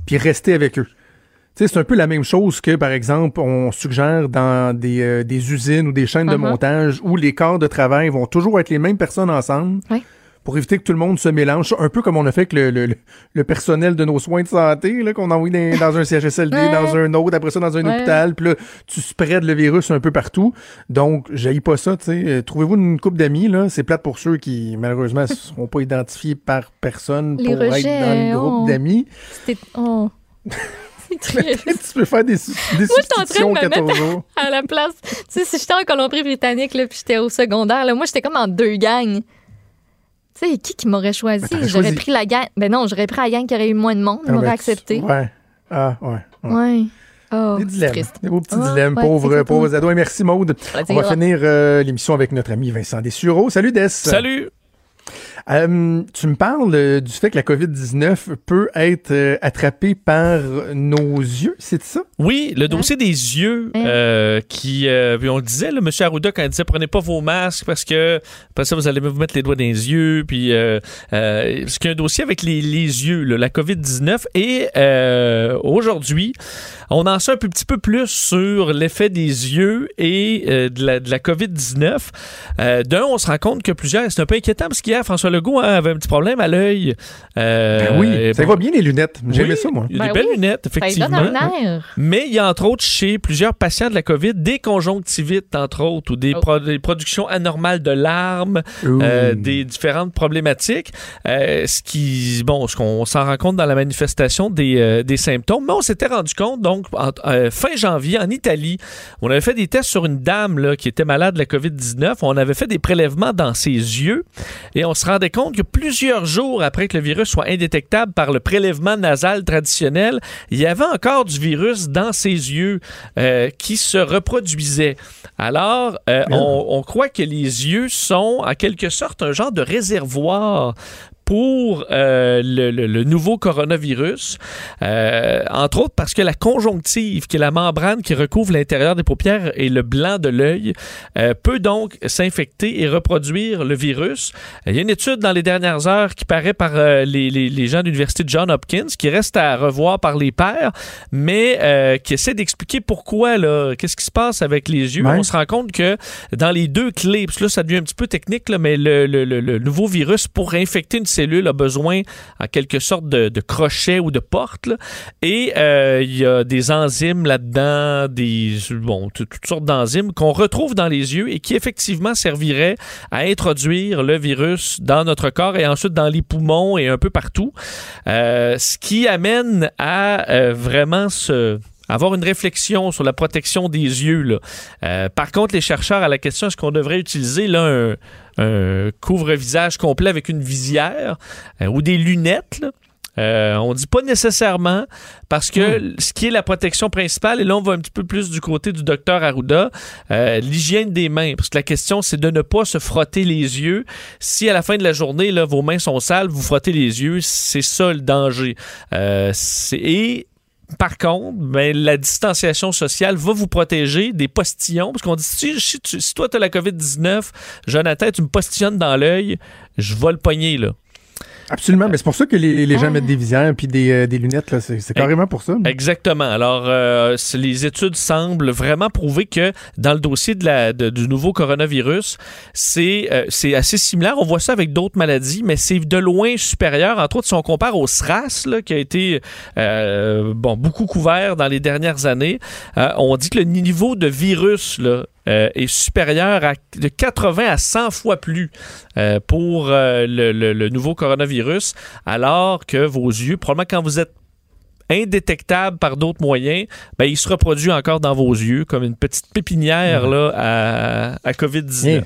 puis restez avec eux. C'est un peu la même chose que par exemple on suggère dans des, euh, des usines ou des chaînes de Mhm. montage où les corps de travail vont toujours être les mêmes personnes ensemble. Pour éviter que tout le monde se mélange, un peu comme on a fait avec le, le, personnel de nos soins de santé, là, qu'on envoie dans, dans un CHSLD, Ouais. dans un autre, après ça dans un Ouais. hôpital, puis là, tu spreads le virus un peu partout. Donc, j'haïs pas ça, tu sais. Euh, Trouvez-vous une couple d'amis, là. C'est plate pour ceux qui, malheureusement, ne seront pas identifiés par personne Les pour rejets, être dans le groupe oh. d'amis. C'était. Oh. Tu peux faire des, des Moi, j'étais en train de substitutions me 14 mettre jours. à la place. Tu sais, si j'étais en Colombie-Britannique, là, puis j'étais au secondaire, là, moi, j'étais comme en deux gangs. Tu sais, qui qui m'aurait choisi? Ben, J'aurais choisi. pris la gang. Ben non, j'aurais pris la gang qui aurait eu moins de monde, Ah, m'aurait ben, accepté. Ouais. Ah, ouais. ouais. Ouais. Oh, Des dilemmes. triste. Des beaux petits dilemmes, ouais, pauvres, exactement. pauvres ados. Et merci, Maude. On va finir euh, l'émission avec notre ami Vincent Dessureau. Salut, Des. Salut! Euh, tu me parles euh, du fait que la COVID-19 peut être euh, attrapée par nos yeux, c'est ça? Oui, le dossier des yeux, euh, qui, euh, puis on le disait, le monsieur Arruda, quand il disait prenez pas vos masques parce que après ça, vous allez vous mettre les doigts dans les yeux, puis euh, euh, parce qu'il y a un dossier avec les, les yeux, là, la COVID-19, et euh, aujourd'hui, on en sait un peu- petit peu plus sur l'effet des yeux et euh, de, la, de la COVID-19. Euh, D'un, on se rend compte que plusieurs, c'est un peu inquiétant parce qu'hier, François Legault hein, avait un petit problème à l'œil. Euh, Ben oui, ça bon, va bien les lunettes. J'aimais oui, ça, moi. Il y a Ben des belles oui, lunettes, effectivement. donne un air. Mais il y a entre autres chez plusieurs patients de la COVID des conjonctivites, entre autres, ou des, Oh. pro- des productions anormales de larmes, euh, des différentes problématiques. Euh, ce qui, bon, ce qu'on s'en rend compte dans la manifestation des, euh, des symptômes. Mais on s'était rendu compte, donc, en- euh, fin janvier, en Italie, on avait fait des tests sur une dame là, qui était malade de la COVID-19. On avait fait des prélèvements dans ses yeux et on se rendait compte que plusieurs jours après que le virus soit indétectable par le prélèvement nasal traditionnel, il y avait encore du virus dans ses yeux euh, qui se reproduisait. Alors, euh, on, on croit que les yeux sont en quelque sorte un genre de réservoir pour euh, le, le- le nouveau coronavirus, Euh, entre autres parce que la conjonctive, qui est la membrane qui recouvre l'intérieur des paupières et le blanc de l'œil, euh, peut donc s'infecter et reproduire le virus. Il y a une étude dans les dernières heures qui paraît par les, les- les gens de l'Université de John Hopkins, qui reste à revoir par les pairs, mais qui essaie d'expliquer pourquoi, là, qu'est-ce qui se passe avec les yeux. Ouais. On se rend compte que dans les deux clés, parce que là, ça devient un petit peu technique, là, mais le nouveau virus, pour infecter une cellule, a besoin en quelque sorte de, de crochet ou de porte. là. Et euh, il y a des enzymes là-dedans, des bon, tout- toutes sortes d'enzymes qu'on retrouve dans les yeux et qui effectivement serviraient à introduire le virus dans notre corps et ensuite dans les poumons et un peu partout. Euh, ce qui amène à euh, vraiment se avoir une réflexion sur la protection des yeux. Là. Euh, par contre, les chercheurs à la question est-ce qu'on devrait utiliser là, un, un couvre-visage complet avec une visière euh, ou des lunettes là, Euh, on dit pas nécessairement parce que ce qui est la protection principale, et là on va un petit peu plus du côté du docteur Arruda, euh, l'hygiène des mains. Parce que la question c'est de ne pas se frotter les yeux. Si à la fin de la journée, là, vos mains sont sales, vous frottez les yeux, c'est ça le danger. Euh, et par contre, ben, la distanciation sociale va vous protéger des postillons. Parce qu'on dit, si, si si toi, tu as la COVID-19, Jonathan, tu me postillonnes dans l'œil, je vais le pogner, là. Absolument, mais c'est pour ça que les, les gens mettent des visières puis des, euh, des lunettes. là. C'est c'est carrément pour ça. Exactement. Alors, euh, les études semblent vraiment prouver que dans le dossier de la, de- du nouveau coronavirus, c'est euh, c'est assez similaire. On voit ça avec d'autres maladies, mais c'est de loin supérieur. Entre autres, si on compare au SRAS, là, qui a été euh, bon, beaucoup couvert dans les dernières années, euh, on dit que le niveau de virus là, euh, est supérieur à de 80 à 100 fois plus euh, pour euh, le, le- le nouveau coronavirus, alors que vos yeux, probablement quand vous êtes indétectable par d'autres moyens, ben, il se reproduit encore dans vos yeux comme une petite pépinière là, à, à COVID-19. Rien,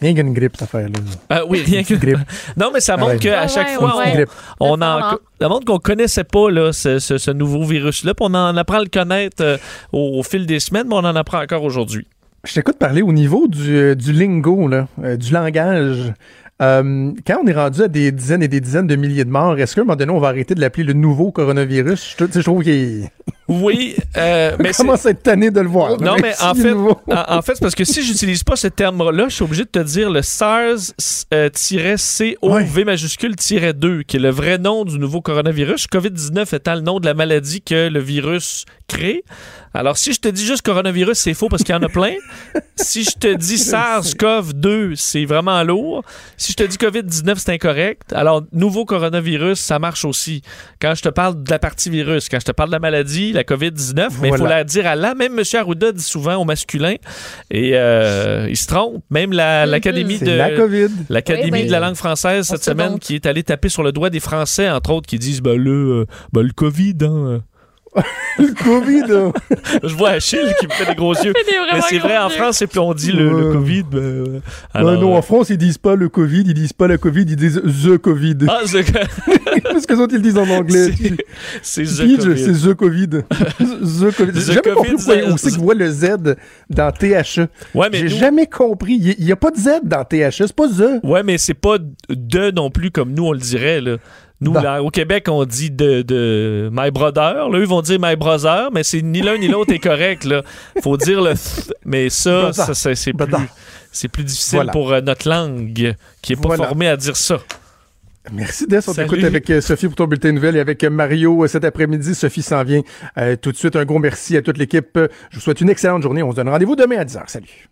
rien qu'une grippe, cette affaire-là. Ah oui, rien que. grippe. Non, mais ça Ah montre qu'à Ouais, chaque ouais, fois, ouais. on, en, ça montre qu'on connaissait pas là, ce, ce- ce nouveau virus-là. On en apprend à le connaître euh, au, au fil des semaines, mais on en apprend encore aujourd'hui. Je t'écoute parler au niveau du, euh, du lingo, là, euh, du langage. Euh, quand on est rendu à des dizaines et des dizaines de milliers de morts, est-ce qu'à un moment donné, on va arrêter de l'appeler le nouveau coronavirus? Je, trouve qu'il Oui, euh, mais commence à être tanné de le voir. Non, mais en fait, en, en fait, c'est parce que si j'utilise pas ce terme-là, je suis obligé de te dire le SARS-CoV majuscule-2, qui est le vrai nom du nouveau coronavirus. COVID-19 étant le nom de la maladie que le virus crée. Alors, si je te dis juste coronavirus, c'est faux parce qu'il y en a plein. si je te dis SARS-CoV-2, c'est vraiment lourd. Si je te dis COVID-19, c'est incorrect. Alors, nouveau coronavirus, ça marche aussi. Quand je te parle de la partie virus, quand je te parle de la maladie, la COVID-19, mais il faut la dire à la. Même M. Arruda dit souvent au masculin. Et euh, il se trompe. Même la- l'Académie de. la COVID. L'Académie Oui, ben, de la langue française cette se semaine qui est allée taper sur le doigt des Français, entre autres, qui disent ben, le, euh, ben, le COVID. Hein. Le COVID, là. Je vois Achille qui me fait des gros yeux. Mais c'est vrai, en. France, et puis on dit le. COVID. ben, Ouais, non, en France, ils disent pas le COVID, ils disent pas la COVID, ils disent the COVID. Ah, c'est Parce que autres, ils disent en anglais. c'est The COVID. c'est The COVID. The COVID. The J'ai jamais compris COVID, pourquoi c'est qu'ils voient le Z dans THE. Ouais, mais J'ai nous- jamais compris. Il n'y a pas de Z dans THE, c'est pas The. Ouais, mais c'est pas de non plus comme nous on le dirait là. Nous, Bon. là, au Québec, on dit de, de My Brother. Là, eux vont dire My Brother, mais c'est ni l'un ni l'autre est correct. Là. Faut dire le th, mais ça, ça, ça, c'est plus, c'est plus difficile Voilà. pour euh, notre langue qui est pas Voilà. formée à dire ça. Merci Des, on t'écoute avec euh, Sophie pour ton bulletin de nouvelles et avec euh, Mario cet après-midi. Sophie s'en vient euh, tout de suite. Un gros merci à toute l'équipe. Je vous souhaite une excellente journée. On se donne rendez-vous demain à 10h. Salut.